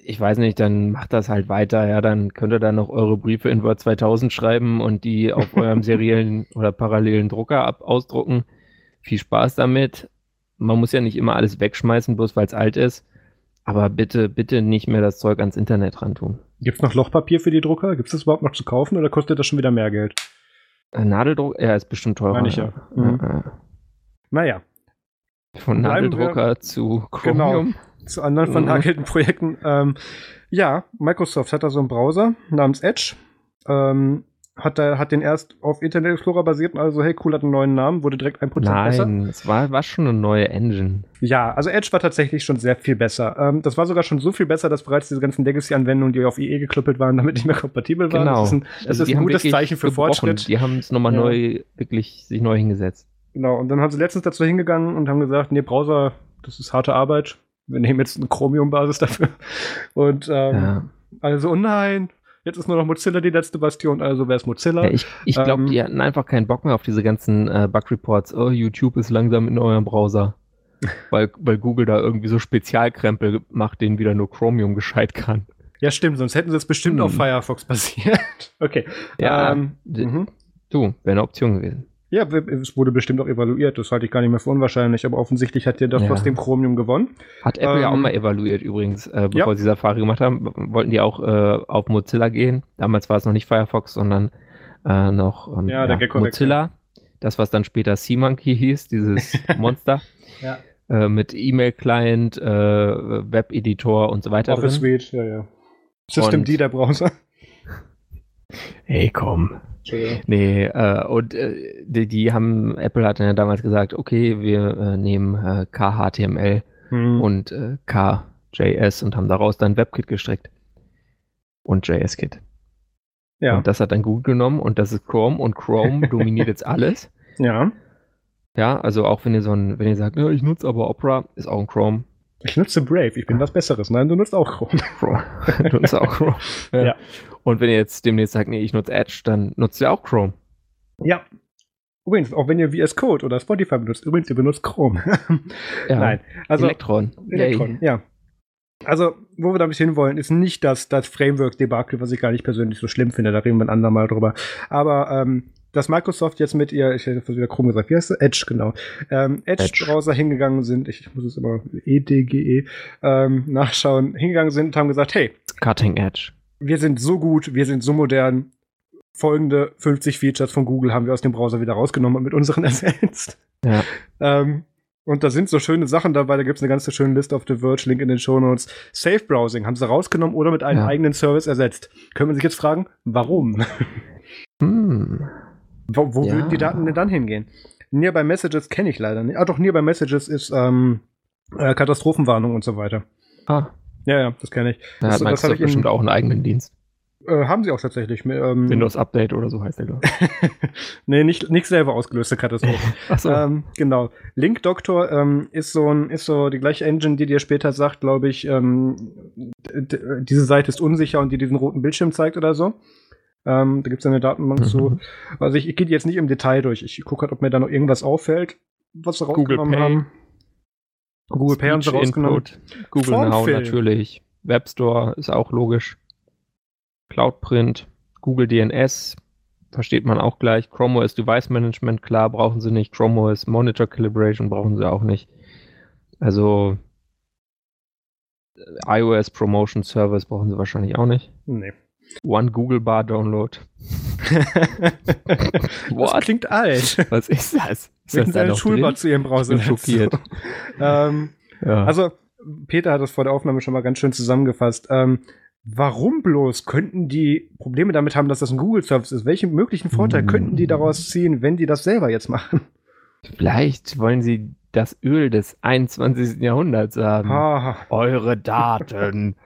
ich weiß nicht, dann macht das halt weiter, ja, dann könnt ihr dann noch eure Briefe in Word 2000 schreiben und die auf eurem seriellen oder parallelen Drucker ab ausdrucken. Viel Spaß damit. Man muss ja nicht immer alles wegschmeißen, bloß weil es alt ist. Aber bitte, bitte nicht mehr das Zeug ans Internet ran tun. Gibt es noch Lochpapier für die Drucker? Gibt es das überhaupt noch zu kaufen oder kostet das schon wieder mehr Geld? Äh, Nadeldruck, ja, ist bestimmt teurer. Meine ich ja. Mhm. Naja. Von Nadeldrucker zu Chromium. Genau zu anderen mhm. vernagelten Projekten. Ähm, ja, Microsoft hat da so einen Browser namens Edge. Ähm, hat, da, hat den erst auf Internet Explorer basiert und also, hey, cool, hat einen neuen Namen, wurde direkt ein Prozent besser. Nein, es war, war schon eine neue Engine. Ja, also Edge war tatsächlich schon sehr viel besser. Ähm, das war sogar schon so viel besser, dass bereits diese ganzen Legacy-Anwendungen, die auf IE geklüppelt waren, damit nicht mehr kompatibel waren. Genau. Das ist ein, das also ist ein gutes Zeichen für gebrochen. Fortschritt. Die haben es nochmal ja. neu, wirklich sich neu hingesetzt. Genau, und dann haben sie letztens dazu hingegangen und haben gesagt, nee, Browser, das ist harte Arbeit, wir nehmen jetzt eine Chromium-Basis dafür. Und ähm, ja. also, oh nein, jetzt ist nur noch Mozilla die letzte Bastion, also wäre es Mozilla. Ja, ich ich glaube, ähm, die hatten einfach keinen Bock mehr auf diese ganzen äh, Bug-Reports. Oh, YouTube ist langsam in eurem Browser. weil, weil Google da irgendwie so Spezialkrempel macht, den wieder nur Chromium gescheit kann. Ja, stimmt, sonst hätten sie es bestimmt hm. auf Firefox basiert. okay. Ja, ähm, mhm. du, wäre eine Option gewesen. Ja, es wurde bestimmt auch evaluiert. Das halte ich gar nicht mehr für unwahrscheinlich, aber offensichtlich hat der doch ja. trotzdem Chromium gewonnen. Hat Apple ähm, ja auch ähm, mal evaluiert übrigens, äh, bevor ja. sie Safari gemacht haben. Wollten die auch äh, auf Mozilla gehen. Damals war es noch nicht Firefox, sondern äh, noch ähm, ja, ja, Mozilla. Das, was dann später SeaMonkey hieß, dieses Monster. ja. Äh, mit E-Mail-Client, äh, Web-Editor und so weiter. Office Suite, ja, ja. System D, der Browser. Hey, komm. Nee, äh, und äh, die, die, haben, Apple hat ja damals gesagt, okay, wir äh, nehmen äh, KHTML hm. und äh, KJS und haben daraus dann WebKit gestrickt. Und JS-Kit. Ja. Und das hat dann Google genommen und das ist Chrome und Chrome dominiert jetzt alles. Ja. Ja, also auch wenn ihr so ein, wenn ihr sagt, ich nutze aber Opera, ist auch ein Chrome. Ich nutze Brave, ich bin was Besseres. Nein, du nutzt auch Chrome. du nutzt auch Chrome. ja. ja. Und wenn ihr jetzt demnächst sagt, nee, ich nutze Edge, dann nutzt ihr auch Chrome. Ja. Übrigens, auch wenn ihr VS Code oder Spotify benutzt, übrigens, ihr benutzt Chrome. ja. Nein. Also, Elektron. Elektron, Yay. ja. Also, wo wir damit hinwollen, ist nicht das, das Framework-Debakel, was ich gar nicht persönlich so schlimm finde, da reden wir ein andermal drüber. Aber ähm, dass Microsoft jetzt mit ihr, ich hätte wieder Chrome gesagt, wie heißt das? Edge, genau. Ähm, Edge-Browser Edge. hingegangen sind, ich, ich, muss es immer EDGE ähm, nachschauen, hingegangen sind und haben gesagt, hey. Cutting Edge wir sind so gut, wir sind so modern. Folgende 50 Features von Google haben wir aus dem Browser wieder rausgenommen und mit unseren ersetzt. Ja. Ähm, Und da sind so schöne Sachen dabei, da gibt es eine ganze schöne Liste auf The Verge, Link in den Show Notes. Safe Browsing haben sie rausgenommen oder mit einem ja. eigenen Service ersetzt. Können wir sich jetzt fragen, warum? Hm. Wo, wo ja. würden die Daten denn dann hingehen? Nearby Messages kenne ich leider nicht. Ah, doch, Nearby Messages ist ähm, äh, Katastrophenwarnung und so weiter. Ah. Ja, ja, das kenne ich. Ja, das, das habe ich bestimmt auch einen eigenen Dienst. Äh, haben sie auch tatsächlich. Ähm, Windows Update oder so heißt der, glaube ich. nee, nicht, nicht selber ausgelöste Katastrophe. Ach so. Ähm, genau. Link Doctor ähm, ist, so ein, ist so die gleiche Engine, die dir später sagt, glaube ich, ähm, diese Seite ist unsicher und die diesen roten Bildschirm zeigt oder so. Ähm, da gibt es eine Datenbank mhm. zu. Also ich, ich gehe jetzt nicht im Detail durch. Ich gucke halt, ob mir da noch irgendwas auffällt, was sie rausgenommen Google haben. Google Pay haben sie rausgenommen. Google Now natürlich. Webstore ist auch logisch. Cloudprint, Google DNS, versteht man auch gleich. Chrome OS Device Management, klar, brauchen sie nicht. Chrome OS Monitor Calibration brauchen sie auch nicht. Also äh, iOS Promotion Service brauchen sie wahrscheinlich auch nicht. Nee. One Google Bar Download. das klingt alt. Was ist das? Ist das da Schulbad zu ihrem Browser. Schockiert. ähm, ja. Also, Peter hat das vor der Aufnahme schon mal ganz schön zusammengefasst. Ähm, Warum bloß könnten die Probleme damit haben, dass das ein Google-Service ist? Welchen möglichen Vorteil könnten die daraus ziehen, wenn die das selber jetzt machen? Vielleicht wollen sie das Öl des 21. Jahrhunderts haben. Ah. Eure Daten.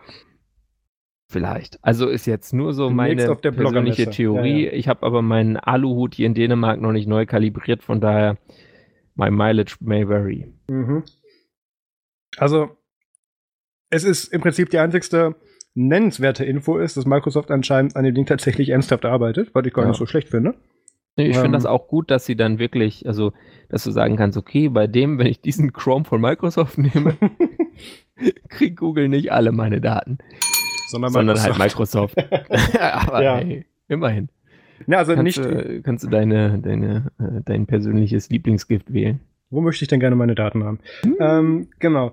Vielleicht. Also ist jetzt nur so meine persönliche Theorie. Ja, ja. Ich habe aber meinen Aluhut hier in Dänemark noch nicht neu kalibriert, von daher my mileage may vary. Mhm. Also es ist im Prinzip die einzigste nennenswerte Info ist, dass Microsoft anscheinend an dem Ding tatsächlich ernsthaft arbeitet, was ich gar ja. nicht so schlecht finde. Ich ähm, finde das auch gut, dass sie dann wirklich, also, dass du sagen kannst, okay, bei dem, wenn ich diesen Chrome von Microsoft nehme, kriegt Google nicht alle meine Daten. Sondern, sondern halt Microsoft. Aber ja. hey, immerhin. Ja, also kannst, nicht. Du, kannst du deine, deine, äh, dein persönliches Lieblingsgift wählen? Wo möchte ich denn gerne meine Daten haben? Hm. Ähm, genau.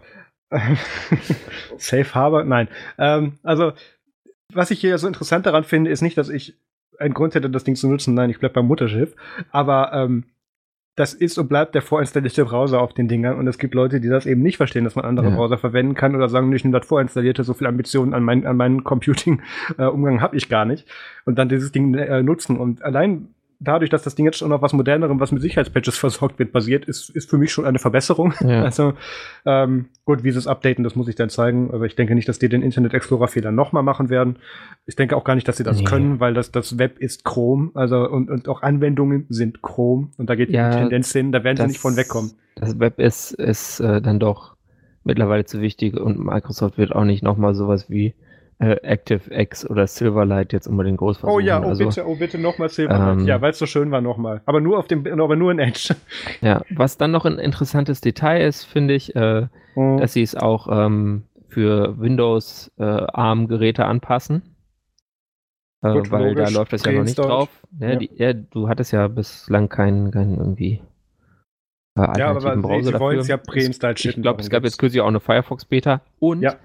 Safe Harbor? Nein. Ähm, also, was ich hier so interessant daran finde, ist nicht, dass ich einen Grund hätte, das Ding zu nutzen. Nein, ich bleib beim Mutterschiff. Aber ähm, das ist und bleibt der vorinstallierte Browser auf den Dingern. Und es gibt Leute, die das eben nicht verstehen, dass man andere ja. Browser verwenden kann oder sagen, ich nehme das vorinstallierte, so viel Ambitionen an, mein, an meinen Computing-Umgang äh, habe ich gar nicht. Und dann dieses Ding äh, nutzen. Und allein dadurch, dass das Ding jetzt schon auf was modernerem, was mit Sicherheitspatches versorgt wird, basiert, ist, ist für mich schon eine Verbesserung. Ja. Also ähm, gut, wie sie es updaten, das muss ich dann zeigen. Also ich denke nicht, dass die den Internet Explorer-Fehler nochmal machen werden. Ich denke auch gar nicht, dass sie das nee. können, weil das, das Web ist Chrome, also und, und auch Anwendungen sind Chrome und da geht ja, die Tendenz hin, da werden das, sie nicht von wegkommen. Das Web ist, ist äh, dann doch mittlerweile zu wichtig und Microsoft wird auch nicht nochmal sowas wie äh, ActiveX oder Silverlight jetzt unbedingt groß versuchen. Oh ja, oh also, bitte, oh bitte nochmal Silverlight. Ähm, ja, weil es so schön war nochmal. Aber nur auf dem, aber nur in Edge. Ja, was dann noch ein interessantes Detail ist, finde ich, äh, oh. dass sie es auch ähm, für Windows äh, ARM-Geräte anpassen. Äh, Gut, weil logisch, da läuft das ja noch nicht drauf. Ja, ja. Die, ja, du hattest ja bislang keinen kein irgendwie äh, ja, aber Browser sie wollen es ja Ich glaube, es gab jetzt kürzlich auch eine Firefox-Beta und ja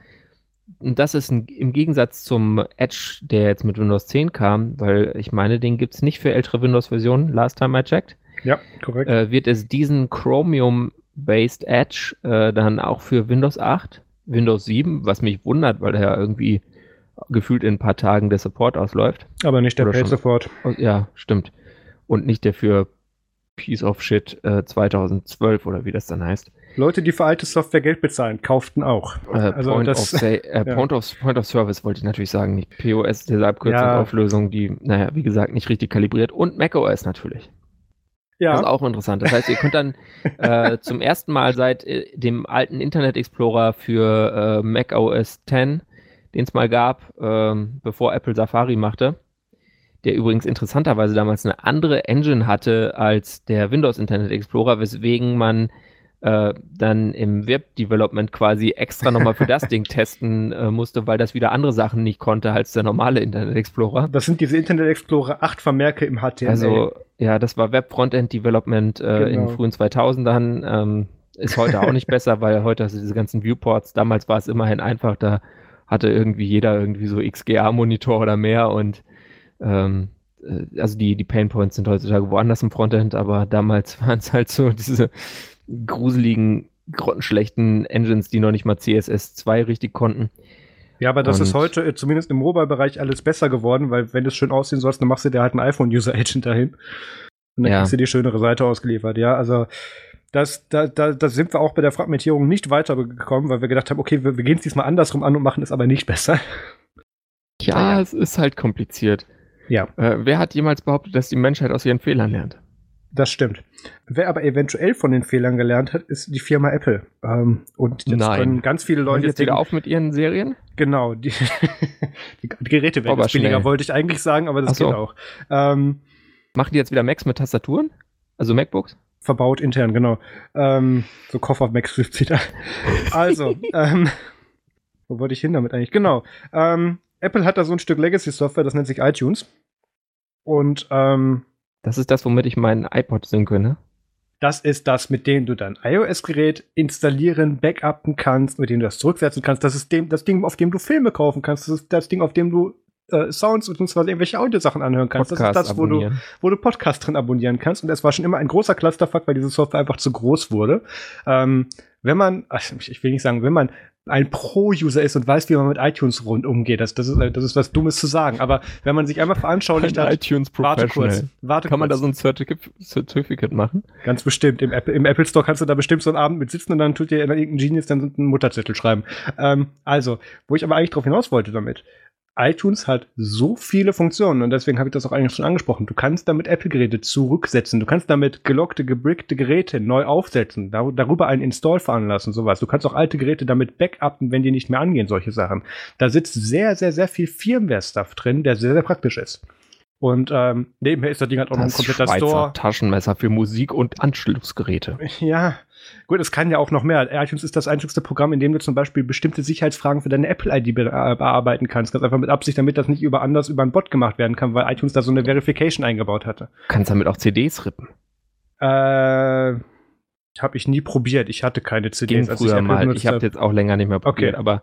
und das ist ein, im Gegensatz zum Edge, der jetzt mit Windows 10 kam, weil ich meine, den gibt es nicht für ältere Windows-Versionen, last time I checked. Ja, korrekt. Äh, wird es diesen Chromium-based Edge äh, dann auch für Windows 8, Windows 7, was mich wundert, weil er ja irgendwie gefühlt in ein paar Tagen der Support ausläuft. Aber nicht der Paid Support. Oh, ja, stimmt. Und nicht der für Piece of Shit äh, 2012 oder wie das dann heißt. Leute, die für alte Software Geld bezahlen, kauften auch. Äh, also Point, das, of say, äh, ja. Point, of, Point of Service wollte ich natürlich sagen, nicht POS, diese Abkürzungsauflösung, ja. die, naja, wie gesagt, nicht richtig kalibriert. Und macOS natürlich. Ja. Das ist auch interessant. Das heißt, ihr könnt dann äh, zum ersten Mal seit äh, dem alten Internet Explorer für äh, macOS 10, den es mal gab, ähm, bevor Apple Safari machte, der übrigens interessanterweise damals eine andere Engine hatte als der Windows Internet Explorer, weswegen man äh, dann im Web-Development quasi extra nochmal für das Ding testen äh, musste, weil das wieder andere Sachen nicht konnte als der normale Internet Explorer. Das sind diese Internet Explorer 8 Vermerke im HTML. Also, ja, das war Web-Frontend-Development äh, genau. in den frühen 2000ern. Ähm, ist heute auch nicht besser, weil heute hast du diese ganzen Viewports. Damals war es immerhin einfach, da hatte irgendwie jeder irgendwie so XGA-Monitor oder mehr und ähm, äh, also die, die Painpoints sind heutzutage woanders im Frontend, aber damals waren es halt so diese gruseligen grottenschlechten Engines, die noch nicht mal CSS 2 richtig konnten. Ja, aber das und ist heute äh, zumindest im Mobile-Bereich alles besser geworden, weil wenn es schön aussehen soll, dann machst du dir halt einen iPhone-User-Agent dahin. Und dann ja. kriegst du die schönere Seite ausgeliefert. Ja, also das, da, da, da sind wir auch bei der Fragmentierung nicht weitergekommen, weil wir gedacht haben, okay, wir, wir gehen es diesmal andersrum an und machen es aber nicht besser. Ja, ja. es ist halt kompliziert. Ja. Äh, wer hat jemals behauptet, dass die Menschheit aus ihren Fehlern lernt? Das stimmt. Wer aber eventuell von den Fehlern gelernt hat, ist die Firma Apple. Ähm, und jetzt Nein. können ganz viele Leute jetzt wieder auf mit ihren Serien? Genau, die, die Geräte werden billiger, wollte ich eigentlich sagen, aber das so. geht auch. Ähm, Machen die jetzt wieder Macs mit Tastaturen? Also MacBooks? Verbaut intern, genau. Ähm, so Koffer-Macs gibt sie da. Also, ähm, wo wollte ich hin damit eigentlich? Genau. Ähm, Apple hat da so ein Stück Legacy-Software, das nennt sich iTunes. Und ähm, das ist das, womit ich meinen iPod synke, ne? Das ist das, mit dem du dein iOS-Gerät installieren, backuppen kannst, mit dem du das zurücksetzen kannst. Das ist dem, das Ding, auf dem du Filme kaufen kannst. Das ist das Ding, auf dem du äh, Sounds bzw. irgendwelche Audiosachen anhören kannst. Podcast das ist das, wo du, wo du Podcast drin abonnieren kannst. Und es war schon immer ein großer Clusterfuck, weil diese Software einfach zu groß wurde. Ähm, wenn man, ach, ich will nicht sagen, wenn man ein Pro-User ist und weiß, wie man mit iTunes rund umgeht. Das, das, ist, das ist was Dummes zu sagen. Aber wenn man sich einmal veranschaulicht hat. iTunes warte kurz, warte Kann kurz. man da so ein Certificate, Certificate machen? Ganz bestimmt. Im Apple, Im Apple Store kannst du da bestimmt so einen Abend mit sitzen und dann tut dir irgendein Genius dann einen Mutterzettel schreiben. Ähm, also, wo ich aber eigentlich drauf hinaus wollte damit iTunes hat so viele Funktionen und deswegen habe ich das auch eigentlich schon angesprochen. Du kannst damit Apple-Geräte zurücksetzen. Du kannst damit gelockte, gebrickte Geräte neu aufsetzen, dar darüber einen Install veranlassen, sowas. Du kannst auch alte Geräte damit backuppen, wenn die nicht mehr angehen, solche Sachen. Da sitzt sehr, sehr, sehr viel Firmware-Stuff drin, der sehr, sehr praktisch ist. Und ähm, nebenher ist das Ding halt auch das noch ein kompletter Schweizer Store. Taschenmesser für Musik und Anschlussgeräte. Ja, gut, es kann ja auch noch mehr. iTunes ist das einzigste Programm, in dem du zum Beispiel bestimmte Sicherheitsfragen für deine Apple-ID be äh, bearbeiten kannst. Ganz einfach mit Absicht, damit das nicht über anders über einen Bot gemacht werden kann, weil iTunes da so eine Verification eingebaut hatte. Kannst damit auch CDs rippen? Äh, habe ich nie probiert. Ich hatte keine CDs. Ging früher ich mal. Ich habe jetzt auch länger nicht mehr probiert, okay. aber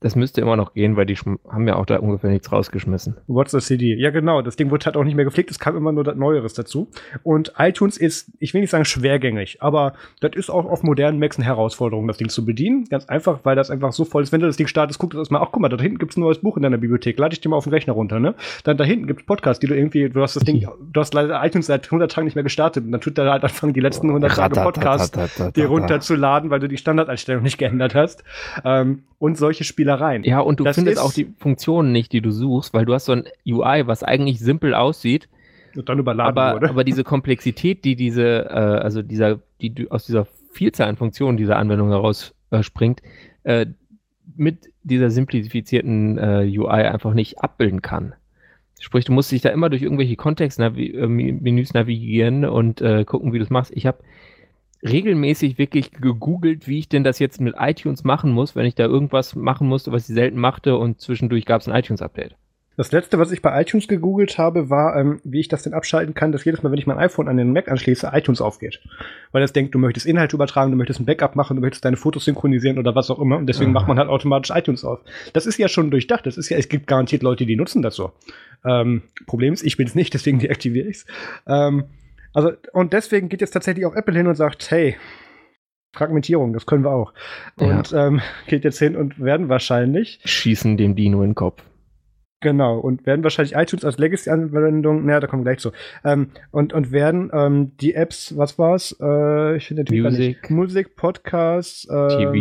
das müsste immer noch gehen, weil die haben ja auch da ungefähr nichts rausgeschmissen. What's the CD? Ja, genau. Das Ding wurde halt auch nicht mehr gepflegt. Es kam immer nur das Neueres dazu. Und iTunes ist, ich will nicht sagen schwergängig, aber das ist auch auf modernen Macs eine Herausforderung, das Ding zu bedienen. Ganz einfach, weil das einfach so voll ist. Wenn du das Ding startest, guck das erstmal, ach guck mal, da hinten gibt's ein neues Buch in deiner Bibliothek. Lade ich dir mal auf den Rechner runter, ne? Dann da hinten gibt's Podcasts, die du irgendwie, du hast das Ding, du hast leider iTunes seit 100 Tagen nicht mehr gestartet. Und dann tut er halt anfangen, die letzten 100 Tage Podcasts dir runterzuladen, weil du die Standardeinstellung nicht geändert hast. Ähm, und solche Spielereien. Ja, und du das findest auch die Funktionen nicht, die du suchst, weil du hast so ein UI, was eigentlich simpel aussieht. Und dann überladen aber, wurde. Aber diese Komplexität, die diese, äh, also dieser, die aus dieser Vielzahl an Funktionen dieser Anwendung herausspringt, äh, äh, mit dieser simplifizierten äh, UI einfach nicht abbilden kann. Sprich, du musst dich da immer durch irgendwelche Kontextmenüs äh, navigieren und äh, gucken, wie du es machst. Ich habe regelmäßig wirklich gegoogelt, wie ich denn das jetzt mit iTunes machen muss, wenn ich da irgendwas machen musste, was ich selten machte und zwischendurch gab es ein iTunes-Update. Das letzte, was ich bei iTunes gegoogelt habe, war, ähm, wie ich das denn abschalten kann, dass jedes Mal, wenn ich mein iPhone an den Mac anschließe, iTunes aufgeht. Weil es denkt, du möchtest Inhalte übertragen, du möchtest ein Backup machen, du möchtest deine Fotos synchronisieren oder was auch immer. Und deswegen ah. macht man halt automatisch iTunes auf. Das ist ja schon durchdacht. Das ist ja, es gibt garantiert Leute, die nutzen das so. Ähm, Problem ist, ich bin es nicht, deswegen deaktiviere ich es. Ähm, also, und deswegen geht jetzt tatsächlich auch Apple hin und sagt, hey, Fragmentierung, das können wir auch. Und ja. ähm, geht jetzt hin und werden wahrscheinlich. Schießen dem Dino in den Kopf. Genau, und werden wahrscheinlich iTunes als Legacy-Anwendung, naja, da kommen wir gleich zu, ähm, und, und werden ähm, die Apps, was war's? Äh, ich finde natürlich Music, Musik, Podcasts, ähm, TV.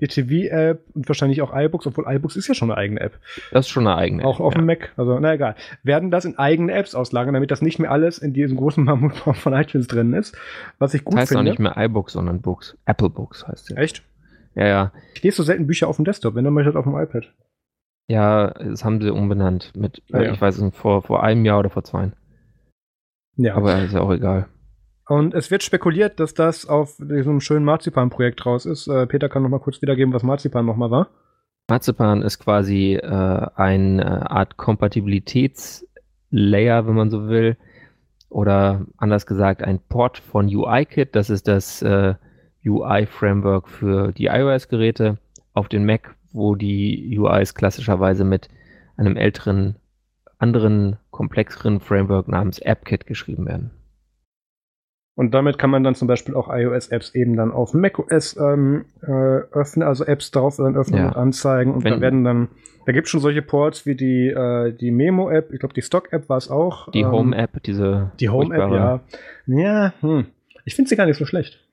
die TV-App und wahrscheinlich auch iBooks, obwohl iBooks ist ja schon eine eigene App. Das ist schon eine eigene App. Auch auf ja. dem Mac, also na egal. Werden das in eigene Apps auslagern, damit das nicht mehr alles in diesem großen Mammutbaum von iTunes drin ist, was ich gut das heißt finde. auch nicht mehr iBooks, sondern Books. Apple Books heißt es. Echt? Ja, ja. Ich lese so selten Bücher auf dem Desktop, wenn dann mal halt auf dem iPad. Ja, das haben sie umbenannt. Mit, ah, ja. ich weiß nicht, vor, vor einem Jahr oder vor zwei. Ja. Aber ist ja auch egal. Und es wird spekuliert, dass das auf diesem schönen Marzipan-Projekt raus ist. Äh, Peter kann noch mal kurz wiedergeben, was Marzipan noch mal war. Marzipan ist quasi äh, eine äh, Art Kompatibilitätslayer, wenn man so will. Oder anders gesagt, ein Port von UIKit. Das ist das äh, UI-Framework für die iOS-Geräte auf den Mac wo die UIs klassischerweise mit einem älteren, anderen, komplexeren Framework namens AppKit geschrieben werden. Und damit kann man dann zum Beispiel auch iOS-Apps eben dann auf macOS ähm, äh, öffnen, also Apps darauf dann öffnen Ja. und anzeigen. Und Wenn- da werden dann, da gibt es schon solche Ports wie die, äh, die Memo-App, ich glaube die Stock-App war es auch. Die ähm, Home-App, diese. Die Home-App, ja. Ja, hm. Ich finde sie gar nicht so schlecht.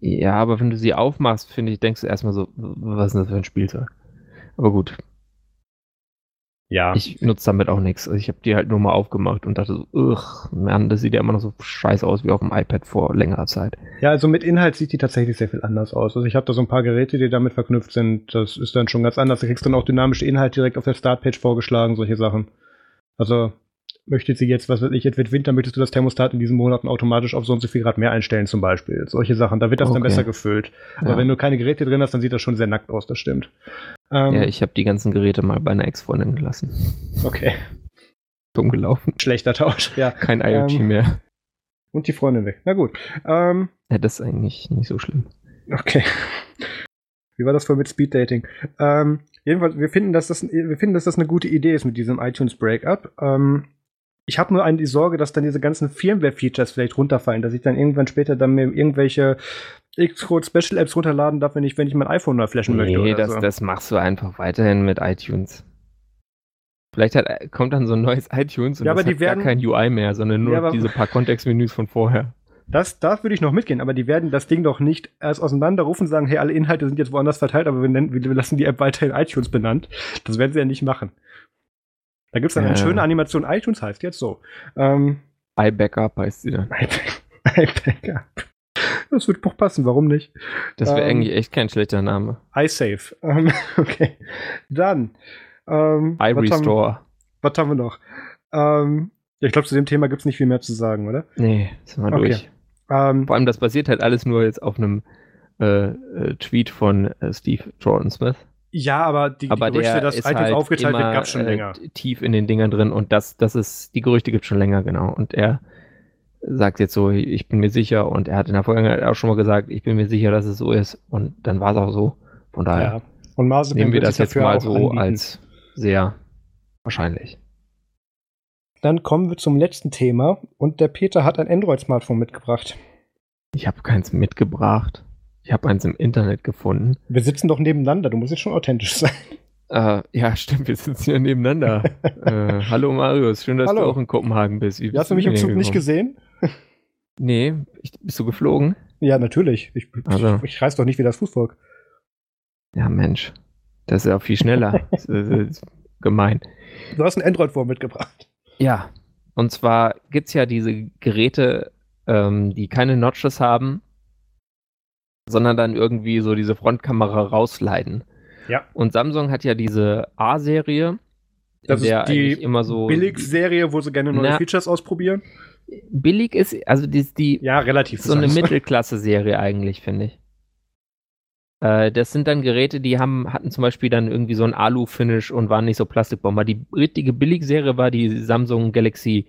Ja, aber wenn du sie aufmachst, finde ich, denkst du erstmal so, was ist denn das für ein Spielzeug? Aber gut, Ja. ich nutze damit auch nichts. Also ich habe die halt nur mal aufgemacht und dachte so, ugh, man, das sieht ja immer noch so scheiße aus wie auf dem iPad vor längerer Zeit. Ja, also mit Inhalt sieht die tatsächlich sehr viel anders aus. Also ich habe da so ein paar Geräte, die damit verknüpft sind. Das ist dann schon ganz anders. Da kriegst du dann auch dynamische Inhalt direkt auf der Startpage vorgeschlagen, solche Sachen. Also möchte sie jetzt, was weiß ich, jetzt wird Winter, möchtest du das Thermostat in diesen Monaten automatisch auf so und so viel Grad mehr einstellen zum Beispiel. Solche Sachen, da wird das dann Okay. besser gefüllt. Aber Ja. wenn du keine Geräte drin hast, dann sieht das schon sehr nackt aus, das stimmt. Ähm, Ja, ich habe die ganzen Geräte mal bei einer Ex-Freundin gelassen. okay, Dumm gelaufen. schlechter Tausch, ja. Kein IoT Ähm, mehr. Und die Freundin weg. Na gut. Ähm, Ja, das ist eigentlich nicht so schlimm. Okay. Wie war das vorhin mit Speed Dating? Ähm, jedenfalls, wir finden, dass das, wir finden, dass das eine gute Idee ist mit diesem iTunes Breakup. Ähm, ich habe nur eine, die Sorge, dass dann diese ganzen Firmware-Features vielleicht runterfallen, dass ich dann irgendwann später dann mir irgendwelche Xcode Special Apps runterladen darf, wenn ich, wenn ich mein iPhone neu flashen möchte. Nee, das, so. das machst du einfach weiterhin mit iTunes. Vielleicht hat, kommt dann so ein neues iTunes und Ja, das aber die hat werden- gar kein UI mehr, sondern nur Ja, diese paar Kontextmenüs von vorher. Das, da würde ich noch mitgehen, aber die werden das Ding doch nicht erst auseinanderrufen und sagen, hey, alle Inhalte sind jetzt woanders verteilt, aber wir, nennen, wir lassen die App weiterhin iTunes benannt. Das werden sie ja nicht machen. Da gibt es dann eine Ja. schöne Animation, iTunes heißt jetzt so. Ähm, iBackup heißt sie dann. iBackup. Das wird doch passen, warum nicht? Das wäre Ähm, eigentlich echt kein schlechter Name. iSafe. Ähm, okay. Dann. Ähm, was, haben, iRestore. was haben wir noch? Ähm, ja, ich glaube, zu dem Thema gibt es nicht viel mehr zu sagen, oder? Nee, sind wir Okay. durch. Ähm, Vor allem, das basiert halt alles nur jetzt auf einem äh, äh, Tweet von äh, Steve Jordan Smith. Ja, aber die, Aber die Gerüchte, dass ist iTunes halt aufgeteilt immer, wird, gab es schon äh, länger. tief in den Dingern drin und das, das ist, die Gerüchte gibt schon länger, genau. Und er sagt jetzt so, ich bin mir sicher und er hat in der Vergangenheit auch schon mal gesagt, ich bin mir sicher, dass es so ist und dann war es auch so. Von daher Ja. Und nehmen wir das jetzt mal so anbieten. als sehr wahrscheinlich. Dann kommen wir zum letzten Thema und der Peter hat ein Android-Smartphone mitgebracht. Ich habe keins mitgebracht. Ich habe eins im Internet gefunden. Wir sitzen doch nebeneinander, du musst jetzt schon authentisch sein. Äh, ja, stimmt, wir sitzen hier nebeneinander. äh, hallo Marius, schön, dass Hallo. du auch in Kopenhagen bist. Wie bist Hast du mich im Zug nicht hingekommen? gesehen? Nee, ich, bist du geflogen? Ja, natürlich. Ich, Also. ich, ich reiß doch nicht wie das Fußvolk. Ja, Mensch. Das ist ja auch viel schneller. das ist, das ist gemein. Du hast ein Android-Phone mitgebracht. Ja, und zwar gibt es ja diese Geräte, ähm, die keine Notches haben, sondern dann irgendwie so diese Frontkamera rausleiten. Ja. Und Samsung hat ja diese A-Serie, Das ist die immer so Billig-Serie, wo sie gerne neue Na. Features ausprobieren. billig ist, also die, die Ja, relativ. so eine. Mittelklasse-Serie eigentlich, finde ich. Äh, das sind dann Geräte, die haben, hatten zum Beispiel dann irgendwie so ein Alu-Finish und waren nicht so Plastikbomber. Die richtige Billigserie war die Samsung Galaxy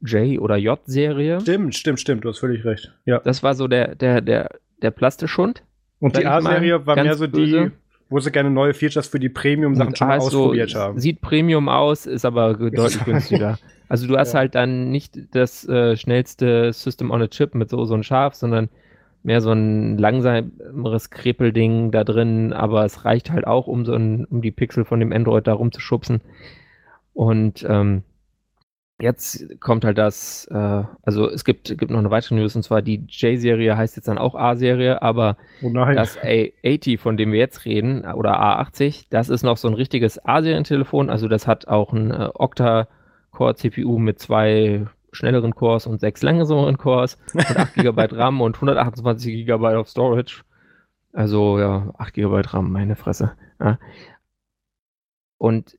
J oder J-Serie. Stimmt, stimmt, stimmt. Du hast völlig recht. Ja. Das war so der, der, der, der Plastischhund. Und die A-Serie war mehr so die, böse. wo sie gerne neue Features für die Premium-Sachen schon mal A ist so- ausprobiert haben. Sieht Premium aus, ist aber deutlich günstiger. Also du hast Ja. halt dann nicht das äh, schnellste System on a Chip mit so, so ein Schaf, sondern mehr so ein langsameres Krepelding da drin, aber es reicht halt auch, um so ein, um die Pixel von dem Android da rumzuschubsen. Und ähm, jetzt kommt halt das, äh, also es gibt, gibt noch eine weitere News, und zwar die J-Serie heißt jetzt dann auch A-Serie, aber Oh das A80, von dem wir jetzt reden, oder A80, das ist noch so ein richtiges A-Serien-Telefon. Also das hat auch ein äh, Octa-Core-CPU mit zwei schnelleren Cores und sechs langsameren Cores und 8 GB RAM und 128 GB auf Storage. Also ja, 8 GB RAM, meine Fresse. Ja. Und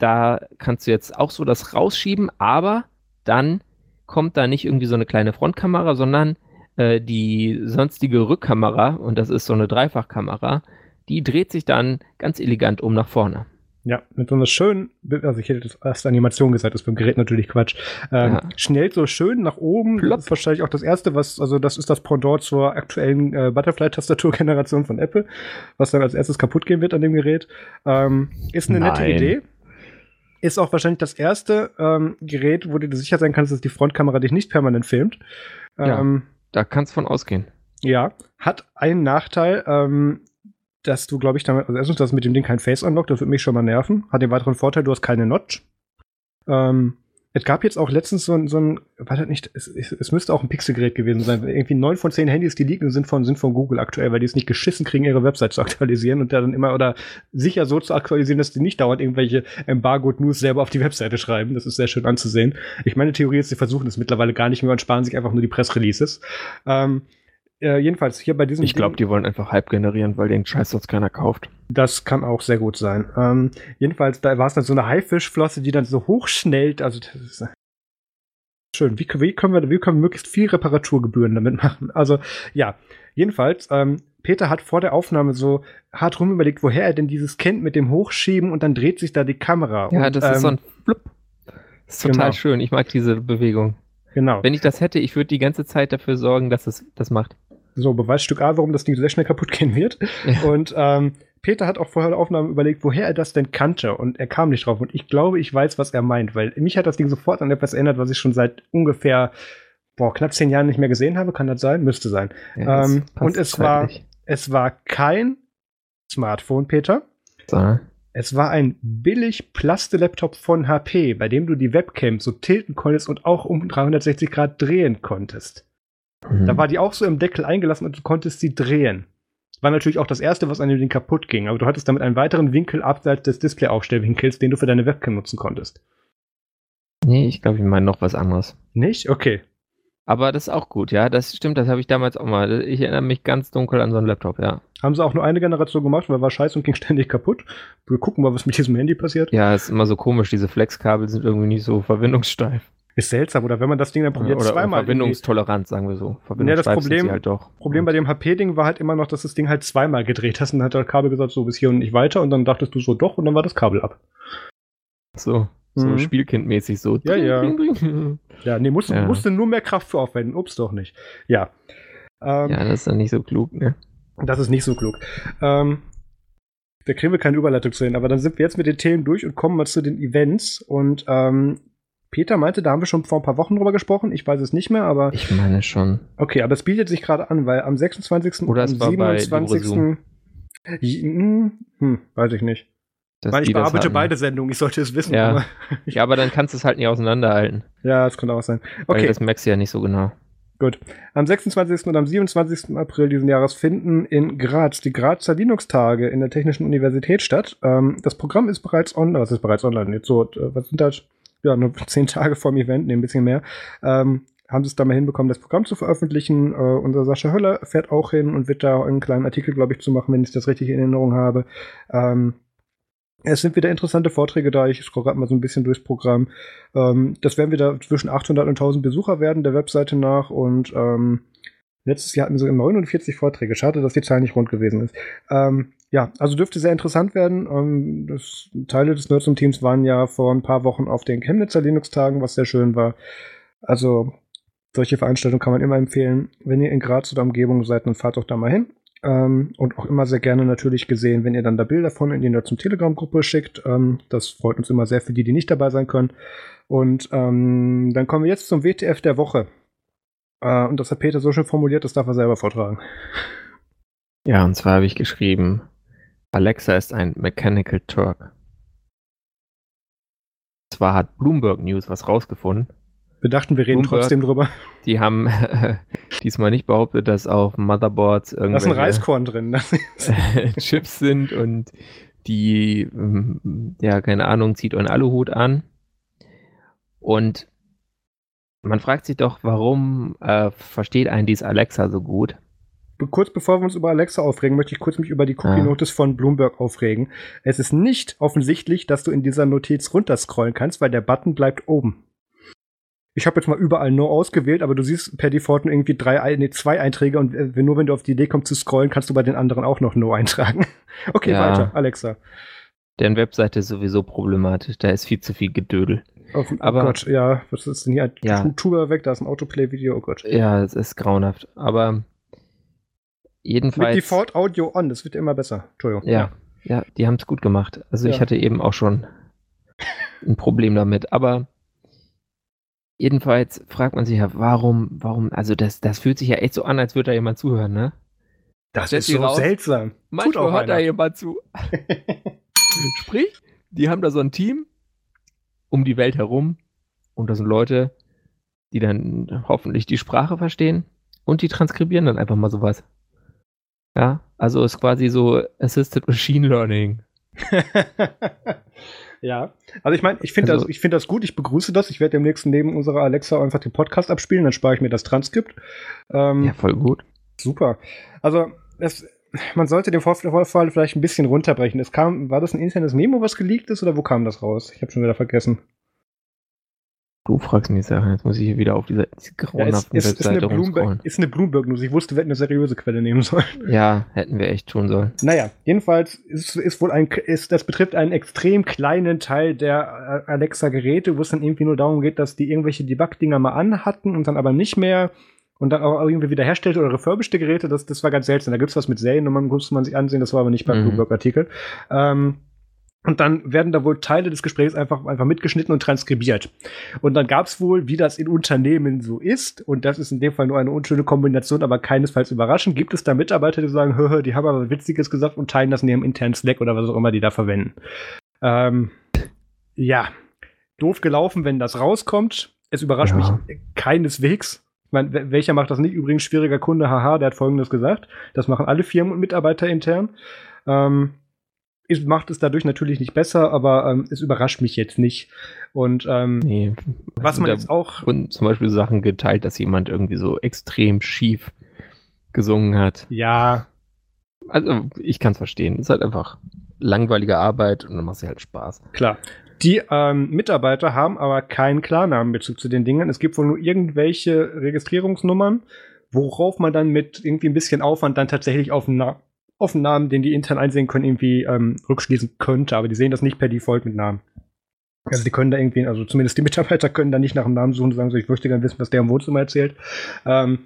da kannst du jetzt auch so das rausschieben, aber dann kommt da nicht irgendwie so eine kleine Frontkamera, sondern äh, die sonstige Rückkamera, und das ist so eine Dreifachkamera, die dreht sich dann ganz elegant um nach vorne. Ja, mit so einer schönen, also ich hätte das erst Animation gesagt, das ist beim Gerät natürlich Quatsch. Ähm, Ja. Schnellt so schön nach oben. Plopp. Das ist wahrscheinlich auch das erste, was, also das ist das Pendant zur aktuellen äh, Butterfly-Tastaturgeneration von Apple, was dann als erstes kaputt gehen wird an dem Gerät. Ähm, ist eine nette Nein. Idee. Ist auch wahrscheinlich das erste ähm, Gerät, wo du dir sicher sein kannst, dass die Frontkamera dich nicht permanent filmt. Ja, ähm, da kannst von ausgehen. Ja, hat einen Nachteil, ähm, dass du, glaube ich, damit, also erstens, dass mit dem Ding kein Face Unlock, das würde mich schon mal nerven. Hat den weiteren Vorteil, du hast keine Notch. Ähm, es gab jetzt auch letztens so ein, so ein warte nicht, es, es, es müsste auch ein Pixelgerät gewesen sein. Irgendwie neun von zehn Handys, die liegen, sind von, sind von Google aktuell, weil die es nicht geschissen kriegen, ihre Website zu aktualisieren und dann immer oder sicher so zu aktualisieren, dass die nicht dauernd irgendwelche Embargo-News selber auf die Webseite schreiben. Das ist sehr schön anzusehen. Ich meine Theorie ist, sie versuchen es mittlerweile gar nicht mehr und sparen sich einfach nur die Pressreleases. Ähm, äh, jedenfalls hier bei diesem. Ich glaube, die wollen einfach Hype generieren, weil den Scheiß sonst keiner kauft. Das kann auch sehr gut sein. Ähm, jedenfalls, da war es dann so eine Haifischflosse, die dann so hochschnellt. Also, das ist schön. Wie, wie, können wir, wie können wir möglichst viel Reparaturgebühren damit machen? Also, ja. Jedenfalls, ähm, Peter hat vor der Aufnahme so hart rum überlegt, woher er denn dieses kennt mit dem Hochschieben und dann dreht sich da die Kamera. Ja, und, das ist so ein Flup. Das ist total genau. schön. Ich mag diese Bewegung. Genau. Wenn ich das hätte, ich würde die ganze Zeit dafür sorgen, dass es das macht. So, Beweisstück A, warum das Ding sehr schnell kaputt gehen wird. Ja. Und ähm, Peter hat auch vorher der Aufnahme überlegt, woher er das denn kannte. Und er kam nicht drauf. Und ich glaube, ich weiß, was er meint, weil mich hat das Ding sofort an etwas erinnert, was ich schon seit ungefähr boah, knapp zehn Jahren nicht mehr gesehen habe. Kann das sein? Müsste sein. Ja, ähm, und es war, es war kein Smartphone, Peter. So. Es war ein billig Plaste-Laptop von HP, bei dem du die Webcam so tilten konntest und auch um 360 Grad drehen konntest. Mhm. Da war die auch so im Deckel eingelassen und du konntest sie drehen. War natürlich auch das erste, was an dem Ding kaputt ging, aber du hattest damit einen weiteren Winkel abseits des Display-Aufstellwinkels, den du für deine Webcam nutzen konntest. Nee, ich glaube, ich meine noch was anderes. Nicht? Okay. Aber das ist auch gut, ja. Das stimmt, das habe ich damals auch mal. Ich erinnere mich ganz dunkel an so einen Laptop, ja. Haben sie auch nur eine Generation gemacht, weil war scheiße und ging ständig kaputt. Wir gucken mal, was mit diesem Handy passiert. Ja, ist immer so komisch. Diese Flexkabel sind irgendwie nicht so verbindungssteif. Ist seltsam, oder wenn man das Ding dann probiert, oder, zweimal. Oder Verbindungstolerant, sagen wir so. Ja, das Problem, halt doch. Problem bei dem HP-Ding war halt immer noch, dass das Ding halt zweimal gedreht hast und dann hat der Kabel gesagt, so bis hier und nicht weiter und dann dachtest du so doch und dann war das Kabel ab. So, so mhm. spielkindmäßig so. Ja, ja. ja, nee, musste, ja. musste nur mehr Kraft für aufwenden. Ups, doch nicht. Ja. Ähm, ja, das ist dann nicht so klug, ne? Das ist nicht so klug. Ähm, da kriegen wir keine Überleitung zu hin, aber dann sind wir jetzt mit den Themen durch und kommen mal zu den Events. Und ähm, Peter meinte, da haben wir schon vor ein paar Wochen drüber gesprochen. Ich weiß es nicht mehr, aber. Ich meine schon. Okay, aber es bietet sich gerade an, weil am 26. Oder und am 27. Hm, hm, weiß ich nicht. Dass Weil ich bearbeite beide Sendungen, ich sollte es wissen. Ja. Aber ja, aber dann kannst du es halt nicht auseinanderhalten. Ja, das könnte auch sein. Okay. Weil das merkst du ja nicht so genau. Gut. Am 26. und am 27. April diesen Jahres finden in Graz die Grazer Linux-Tage in der Technischen Universität statt. Ähm, das Programm ist bereits online. Was ist bereits online? Jetzt so, äh, was sind das? Ja, nur zehn Tage vor dem Event, ne, ein bisschen mehr. Ähm, haben sie es da mal hinbekommen, das Programm zu veröffentlichen. Äh, unser Sascha Höller fährt auch hin und wird da einen kleinen Artikel, glaube ich, zu machen, wenn ich das richtig in Erinnerung habe. Ähm, es sind wieder interessante Vorträge da. Ich scroll gerade mal so ein bisschen durchs Programm. Ähm, das werden wieder zwischen 800 und 1000 Besucher werden der Webseite nach. Und ähm, letztes Jahr hatten wir so 49 Vorträge. Schade, dass die Zahl nicht rund gewesen ist. Ähm, ja, also dürfte sehr interessant werden. Ähm, das, Teile des Nerdsum-Teams waren ja vor ein paar Wochen auf den Chemnitzer Linux-Tagen, was sehr schön war. Also solche Veranstaltungen kann man immer empfehlen. Wenn ihr in Graz oder Umgebung seid, dann fahrt doch da mal hin. Ähm, und auch immer sehr gerne natürlich gesehen, wenn ihr dann da Bilder von in die Nerds zum Telegram-Gruppe schickt. Ähm, das freut uns immer sehr für die, die nicht dabei sein können. Und ähm, dann kommen wir jetzt zum WTF der Woche. Äh, und das hat Peter so schön formuliert, das darf er selber vortragen. Ja, und zwar habe ich geschrieben, Alexa ist ein Mechanical Turk. Zwar hat Bloomberg News was rausgefunden, wir dachten, wir reden Bloomberg, trotzdem drüber. Die haben äh, diesmal nicht behauptet, dass auf Motherboards irgendwelche da ist ein Reiskorn drin. Chips sind und die, ähm, ja, keine Ahnung, zieht euren Aluhut an. Und man fragt sich doch, warum äh, versteht einen dies Alexa so gut? Kurz bevor wir uns über Alexa aufregen, möchte ich kurz mich über die Cookie Notice von Bloomberg aufregen. Es ist nicht offensichtlich, dass du in dieser Notiz runterscrollen kannst, weil der Button bleibt oben. Ich habe jetzt mal überall No ausgewählt, aber du siehst per Default nur irgendwie drei, nee, zwei Einträge und wenn, nur wenn du auf die Idee kommst zu scrollen, kannst du bei den anderen auch noch No eintragen. okay, ja. weiter, Alexa. Deren Webseite ist sowieso problematisch, da ist viel zu viel Gedödel. Oh, oh aber, Gott, ja, was ist denn hier? Ja. Tuber weg, da ist ein Autoplay-Video, oh Gott. Ja, es ist grauenhaft, aber jedenfalls. Mit Default Audio on, das wird immer besser. Entschuldigung. Ja, ja, die haben es gut gemacht. Also ja. ich hatte eben auch schon ein Problem damit, aber jedenfalls fragt man sich ja, warum, warum, also das, das fühlt sich ja echt so an, als würde da jemand zuhören, ne? Das ist so raus. seltsam. Manchmal hört da jemand zu. Sprich, die haben da so ein Team um die Welt herum und das sind Leute, die dann hoffentlich die Sprache verstehen und die transkribieren dann einfach mal sowas. Ja, also ist quasi so Assisted Machine Learning. ja, also ich meine, ich finde also, das, find das gut, ich begrüße das. Ich werde demnächst neben unserer Alexa einfach den Podcast abspielen, dann spare ich mir das Transkript. Ähm, ja, voll gut. Super. Also, es, man sollte den Vorfall vielleicht ein bisschen runterbrechen. Es kam, war das ein internes Memo, was geleakt ist, oder wo kam das raus? Ich habe schon wieder vergessen. Du fragst mich Sachen, jetzt muss ich hier wieder auf diese, diese grauenhaften ja, ist, ist, Webseite Bloomberg, Ist eine Bloomberg-News. Ich wusste, wir hätten eine seriöse Quelle nehmen sollen. Ja, hätten wir echt tun sollen. Naja, jedenfalls ist, ist wohl ein, ist, das betrifft einen extrem kleinen Teil der Alexa-Geräte, wo es dann irgendwie nur darum geht, dass die irgendwelche Debug-Dinger mal anhatten und dann aber nicht mehr und dann auch irgendwie wiederherstellte oder refurbischte Geräte. Das, das war ganz seltsam. Da gibt es was mit Seriennummern, musste man sich ansehen. Das war aber nicht beim mhm. Bloomberg-Artikel. Ähm, und dann werden da wohl Teile des Gesprächs einfach, einfach mitgeschnitten und transkribiert. Und dann gab es wohl, wie das in Unternehmen so ist, und das ist in dem Fall nur eine unschöne Kombination, aber keinesfalls überraschend, gibt es da Mitarbeiter, die sagen, hö, die haben aber Witziges gesagt und teilen das in ihrem internen Slack oder was auch immer die da verwenden. Ähm, ja, doof gelaufen, wenn das rauskommt. Es überrascht ja. mich keineswegs. Ich meine, welcher macht das nicht? Übrigens, schwieriger Kunde, haha, der hat folgendes gesagt. Das machen alle Firmen und Mitarbeiter intern. Ähm, ist, macht es dadurch natürlich nicht besser, aber ähm, es überrascht mich jetzt nicht. Und ähm, nee, was man jetzt auch. Und zum Beispiel Sachen geteilt, dass jemand irgendwie so extrem schief gesungen hat. Ja. Also ich kann es verstehen. Es ist halt einfach langweilige Arbeit und dann macht es halt Spaß. Klar. Die ähm, Mitarbeiter haben aber keinen Klarnamenbezug zu den Dingen. Es gibt wohl nur irgendwelche Registrierungsnummern, worauf man dann mit irgendwie ein bisschen Aufwand dann tatsächlich auf einen einen Namen, den die intern einsehen können, irgendwie ähm, rückschließen könnte, aber die sehen das nicht per Default mit Namen. Also die können da irgendwie, also zumindest die Mitarbeiter können da nicht nach einem Namen suchen und sagen so, ich möchte gerne wissen, was der im Wohnzimmer erzählt. Ähm,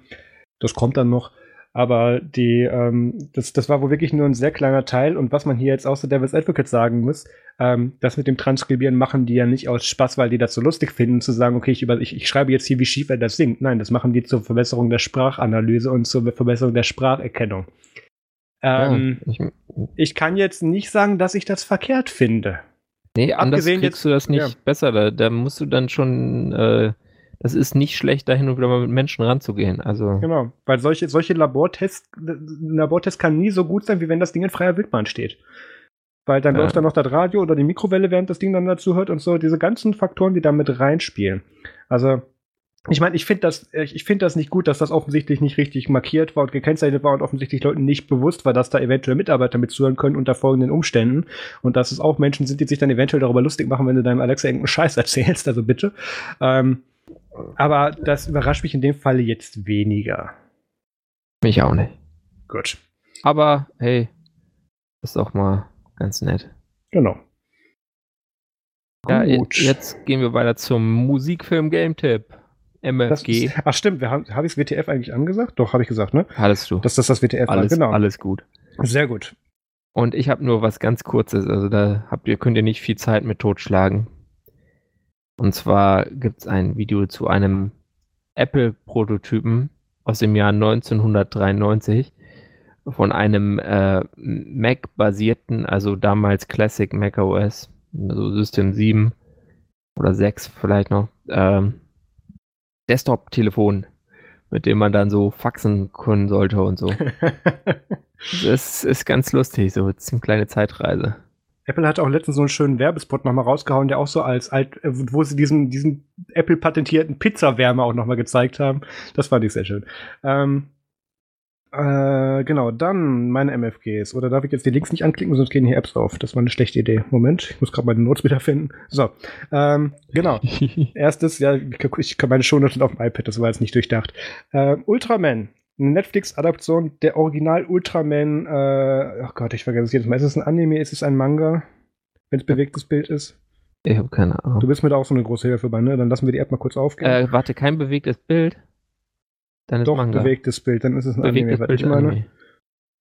das kommt dann noch. Aber die, ähm, das, das war wohl wirklich nur ein sehr kleiner Teil. Und was man hier jetzt außer Devil's Advocate sagen muss, ähm, das mit dem Transkribieren machen die ja nicht aus Spaß, weil die das so lustig finden, zu sagen, okay, ich, über, ich, ich schreibe jetzt hier, wie schief er das singt. Nein, das machen die zur Verbesserung der Sprachanalyse und zur Verbesserung der Spracherkennung. Ähm, ja, ich, ich, kann jetzt nicht sagen, dass ich das verkehrt finde. Nee, anders kriegst jetzt, du das nicht ja. besser. Da, da, musst du dann schon, äh, das ist nicht schlecht, da hin und wieder mal mit Menschen ranzugehen. Also. Genau, weil solche, solche Labortests, ein Labortest kann nie so gut sein, wie wenn das Ding in freier Wildbahn steht. Weil dann ja. läuft dann noch das Radio oder die Mikrowelle, während das Ding dann dazu hört und so, diese ganzen Faktoren, die da mit reinspielen. Also, ich meine, ich finde das, ich finde das nicht gut, dass das offensichtlich nicht richtig markiert war und gekennzeichnet war und offensichtlich Leuten nicht bewusst war, dass da eventuell Mitarbeiter mitzuhören können unter folgenden Umständen und dass es auch Menschen sind, die sich dann eventuell darüber lustig machen, wenn du deinem Alexa irgendeinen Scheiß erzählst, also bitte. Ähm, aber das überrascht mich in dem Falle jetzt weniger. Mich auch nicht. Gut. Aber hey, ist auch mal ganz nett. Genau. Ja, jetzt gehen wir weiter zum Musikfilm Game Tipp. MFG. Ist, ach stimmt, habe hab ich das WTF eigentlich angesagt? Doch, habe ich gesagt, ne? Hattest du. Dass das das WTF alles, war, genau. Alles gut. Sehr gut. Und ich habe nur was ganz Kurzes, also da habt ihr, könnt ihr nicht viel Zeit mit totschlagen. Und zwar gibt es ein Video zu einem Apple-Prototypen aus dem Jahr 1993 von einem äh, Mac-basierten, also damals Classic Mac OS, also System 7 oder 6 vielleicht noch, ähm, Desktop-Telefon, mit dem man dann so faxen können sollte und so. das ist ganz lustig, so eine kleine Zeitreise. Apple hat auch letztens so einen schönen Werbespot nochmal rausgehauen, der auch so als alt, äh, wo sie diesen, diesen Apple-patentierten Pizzawärmer auch nochmal gezeigt haben. Das fand ich sehr schön. Ähm, äh, genau, dann meine MFGs. Oder darf ich jetzt die Links nicht anklicken, sonst gehen hier Apps auf. Das war eine schlechte Idee. Moment, ich muss gerade meine Notes wiederfinden. So, ähm, genau. Erstes, ja, ich kann meine Shownotes auf dem iPad, das war jetzt nicht durchdacht. Äh, Ultraman. Eine Netflix-Adaption der Original Ultraman, äh, ach Gott, ich vergesse es jedes Mal. Ist es ein Anime, ist es ein Manga, wenn es bewegtes Bild ist? Ich habe keine Ahnung. Du bist mir da auch so eine große Hilfe bei, ne? Dann lassen wir die App mal kurz aufgehen. Äh, warte, kein bewegtes Bild? Dann ist Doch, Manga. bewegtes Bild, dann ist es ein bewegtes Anime. Bild ich meine, Anime.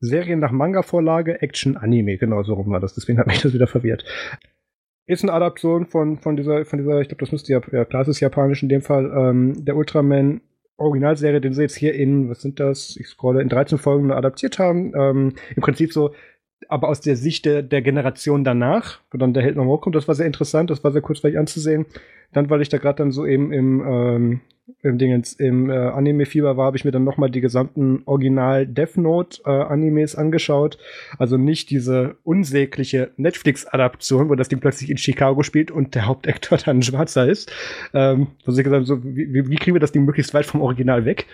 Serien nach Manga-Vorlage, Action, Anime, genau so rum war das. Deswegen hat mich das wieder verwirrt. ist eine Adaption von, von dieser, von dieser, ich glaube, das müsste ja, ja klar, es ist japanisch in dem Fall, ähm, der Ultraman Originalserie, den sie jetzt hier in, was sind das? Ich scrolle, in 13 Folgen adaptiert haben. Ähm, Im Prinzip so, aber aus der Sicht der, der Generation danach, wo dann der Held noch hochkommt, das war sehr interessant, das war sehr kurzweilig anzusehen. Dann, weil ich da gerade dann so eben im, ähm, im Dingens, im äh, Anime-Fieber war, habe ich mir dann nochmal die gesamten Original Death Note-Animes äh, angeschaut. Also nicht diese unsägliche Netflix-Adaption, wo das Ding plötzlich in Chicago spielt und der Hauptaktor dann ein Schwarzer ist. Ähm, also ich gesagt, so, wie, wie, kriegen wir das Ding möglichst weit vom Original weg?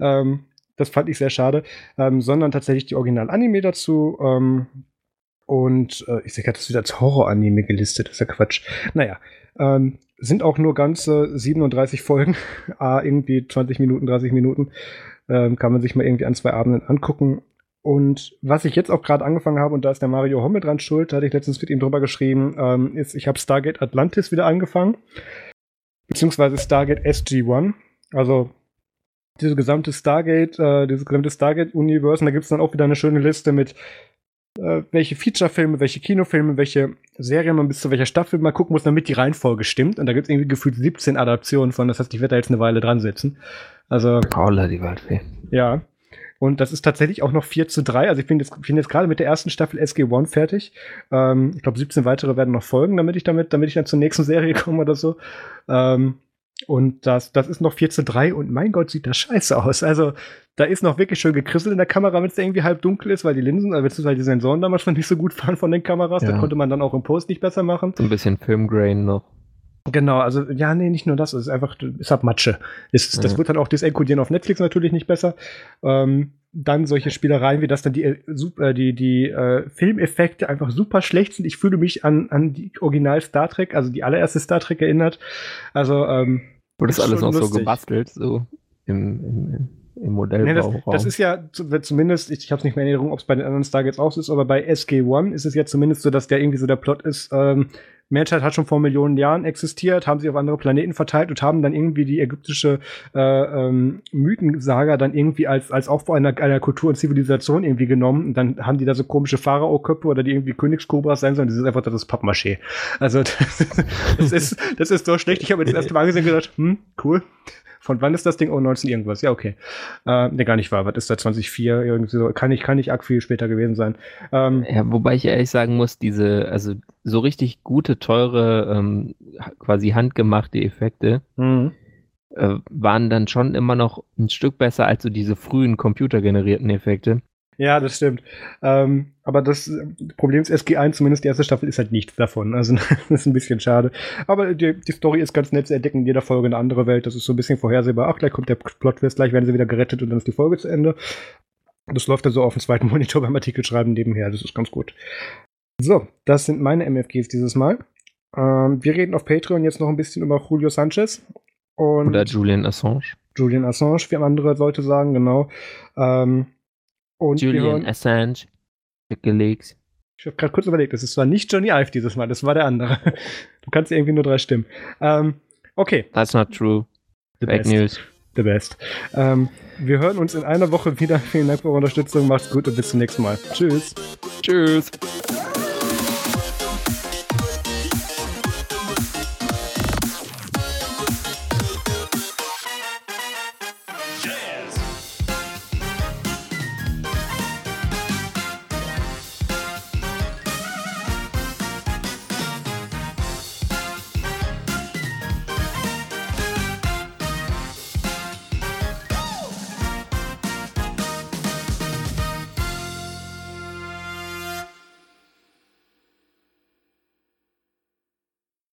Ähm, das fand ich sehr schade. Ähm, sondern tatsächlich die Original-Anime dazu. Ähm, und äh, ich sehe gerade, das ist wieder als Horror-Anime gelistet. Das ist ja Quatsch. Naja, ähm, sind auch nur ganze 37 Folgen, ah, irgendwie 20 Minuten, 30 Minuten. Ähm, kann man sich mal irgendwie an zwei Abenden angucken. Und was ich jetzt auch gerade angefangen habe, und da ist der Mario Homme dran schuld, da hatte ich letztens mit ihm drüber geschrieben, ähm, ist, ich habe Stargate Atlantis wieder angefangen. Beziehungsweise Stargate SG-1. Also diese gesamte Stargate, äh, dieses gesamte Stargate-Universe. Und da gibt es dann auch wieder eine schöne Liste mit äh, welche Feature-Filme, welche Kinofilme, welche Serien man bis zu welcher Staffel mal gucken muss, damit die Reihenfolge stimmt. Und da gibt es irgendwie gefühlt 17 Adaptionen von. Das heißt, ich werde da jetzt eine Weile dran sitzen. Also. Paula, die Waldfee. Ja. Und das ist tatsächlich auch noch 4 zu 3. Also ich bin jetzt, bin jetzt gerade mit der ersten Staffel SG1 fertig. Ähm, ich glaube, 17 weitere werden noch folgen, damit ich damit, damit ich dann zur nächsten Serie komme oder so. Ähm, und das, das ist noch 4 zu 3 und mein Gott, sieht das scheiße aus. Also, da ist noch wirklich schön gekrisselt in der Kamera, wenn es irgendwie halb dunkel ist, weil die Linsen, also beziehungsweise die Sensoren damals schon nicht so gut fahren von den Kameras. Ja. Da konnte man dann auch im Post nicht besser machen. So ein bisschen Filmgrain noch. Genau, also ja, nee, nicht nur das, es ist einfach, ist halt Matsche. Ist, ja. Das wird dann auch das Encodieren auf Netflix natürlich nicht besser. Ähm, dann solche Spielereien, wie das dann die, äh, äh, die, die äh, Filmeffekte einfach super schlecht sind. Ich fühle mich an, an die Original Star Trek, also die allererste Star Trek erinnert. Also, ähm, Wurde das alles noch lustig. so gebastelt, so im, im, im Modellbau. Nee, das, das, ist ja zumindest, ich, ich habe es nicht mehr in Erinnerung, ob es bei den anderen Stargates auch so ist, aber bei SG-1 ist es ja zumindest so, dass der irgendwie so der Plot ist, ähm, Menschheit hat schon vor Millionen Jahren existiert, haben sich auf andere Planeten verteilt und haben dann irgendwie die ägyptische äh, ähm, Mythensaga dann irgendwie als, als Aufbau einer, einer Kultur und Zivilisation irgendwie genommen. Und dann haben die da so komische Pharao-Köpfe oder die irgendwie Königskobras sein sollen. Das ist einfach das ist Pappmaché. Also das, ist, das ist so schlecht. Ich habe jetzt das erste Mal gesehen und gedacht, hm, cool. Von wann ist das Ding? Oh, 19 irgendwas. Ja, okay. Äh, ne, gar nicht wahr. Was ist da 2004? Irgendwie so. Kann nicht, kann nicht arg viel später gewesen sein. Ähm, ja, wobei ich ehrlich sagen muss, diese, also so richtig gute, teure, ähm, quasi handgemachte Effekte mhm. äh, waren dann schon immer noch ein Stück besser als so diese frühen computergenerierten Effekte. Ja, das stimmt. Ähm, aber das Problem ist, SG1, zumindest die erste Staffel, ist halt nichts davon. Also das ist ein bisschen schade. Aber die, die Story ist ganz nett. Sie entdecken in jeder Folge eine andere Welt. Das ist so ein bisschen vorhersehbar. Ach, gleich kommt der Plot-Twist, gleich werden sie wieder gerettet und dann ist die Folge zu Ende. Das läuft dann so auf dem zweiten Monitor beim Artikelschreiben nebenher. Das ist ganz gut. So, das sind meine MFGs dieses Mal. Ähm, wir reden auf Patreon jetzt noch ein bisschen über Julio Sanchez. Und Oder Julian Assange. Julian Assange, wie andere Leute sagen, genau. Ähm, und Julian Assange, WikiLeaks. Ich habe gerade kurz überlegt, das ist zwar nicht Johnny Ive dieses Mal, das war der andere. Du kannst irgendwie nur drei stimmen. Ähm, okay. That's not true. The Fake best. News. The best. Ähm, wir hören uns in einer Woche wieder. Vielen Dank für eure Unterstützung. Macht's gut und bis zum nächsten Mal. Tschüss. Tschüss.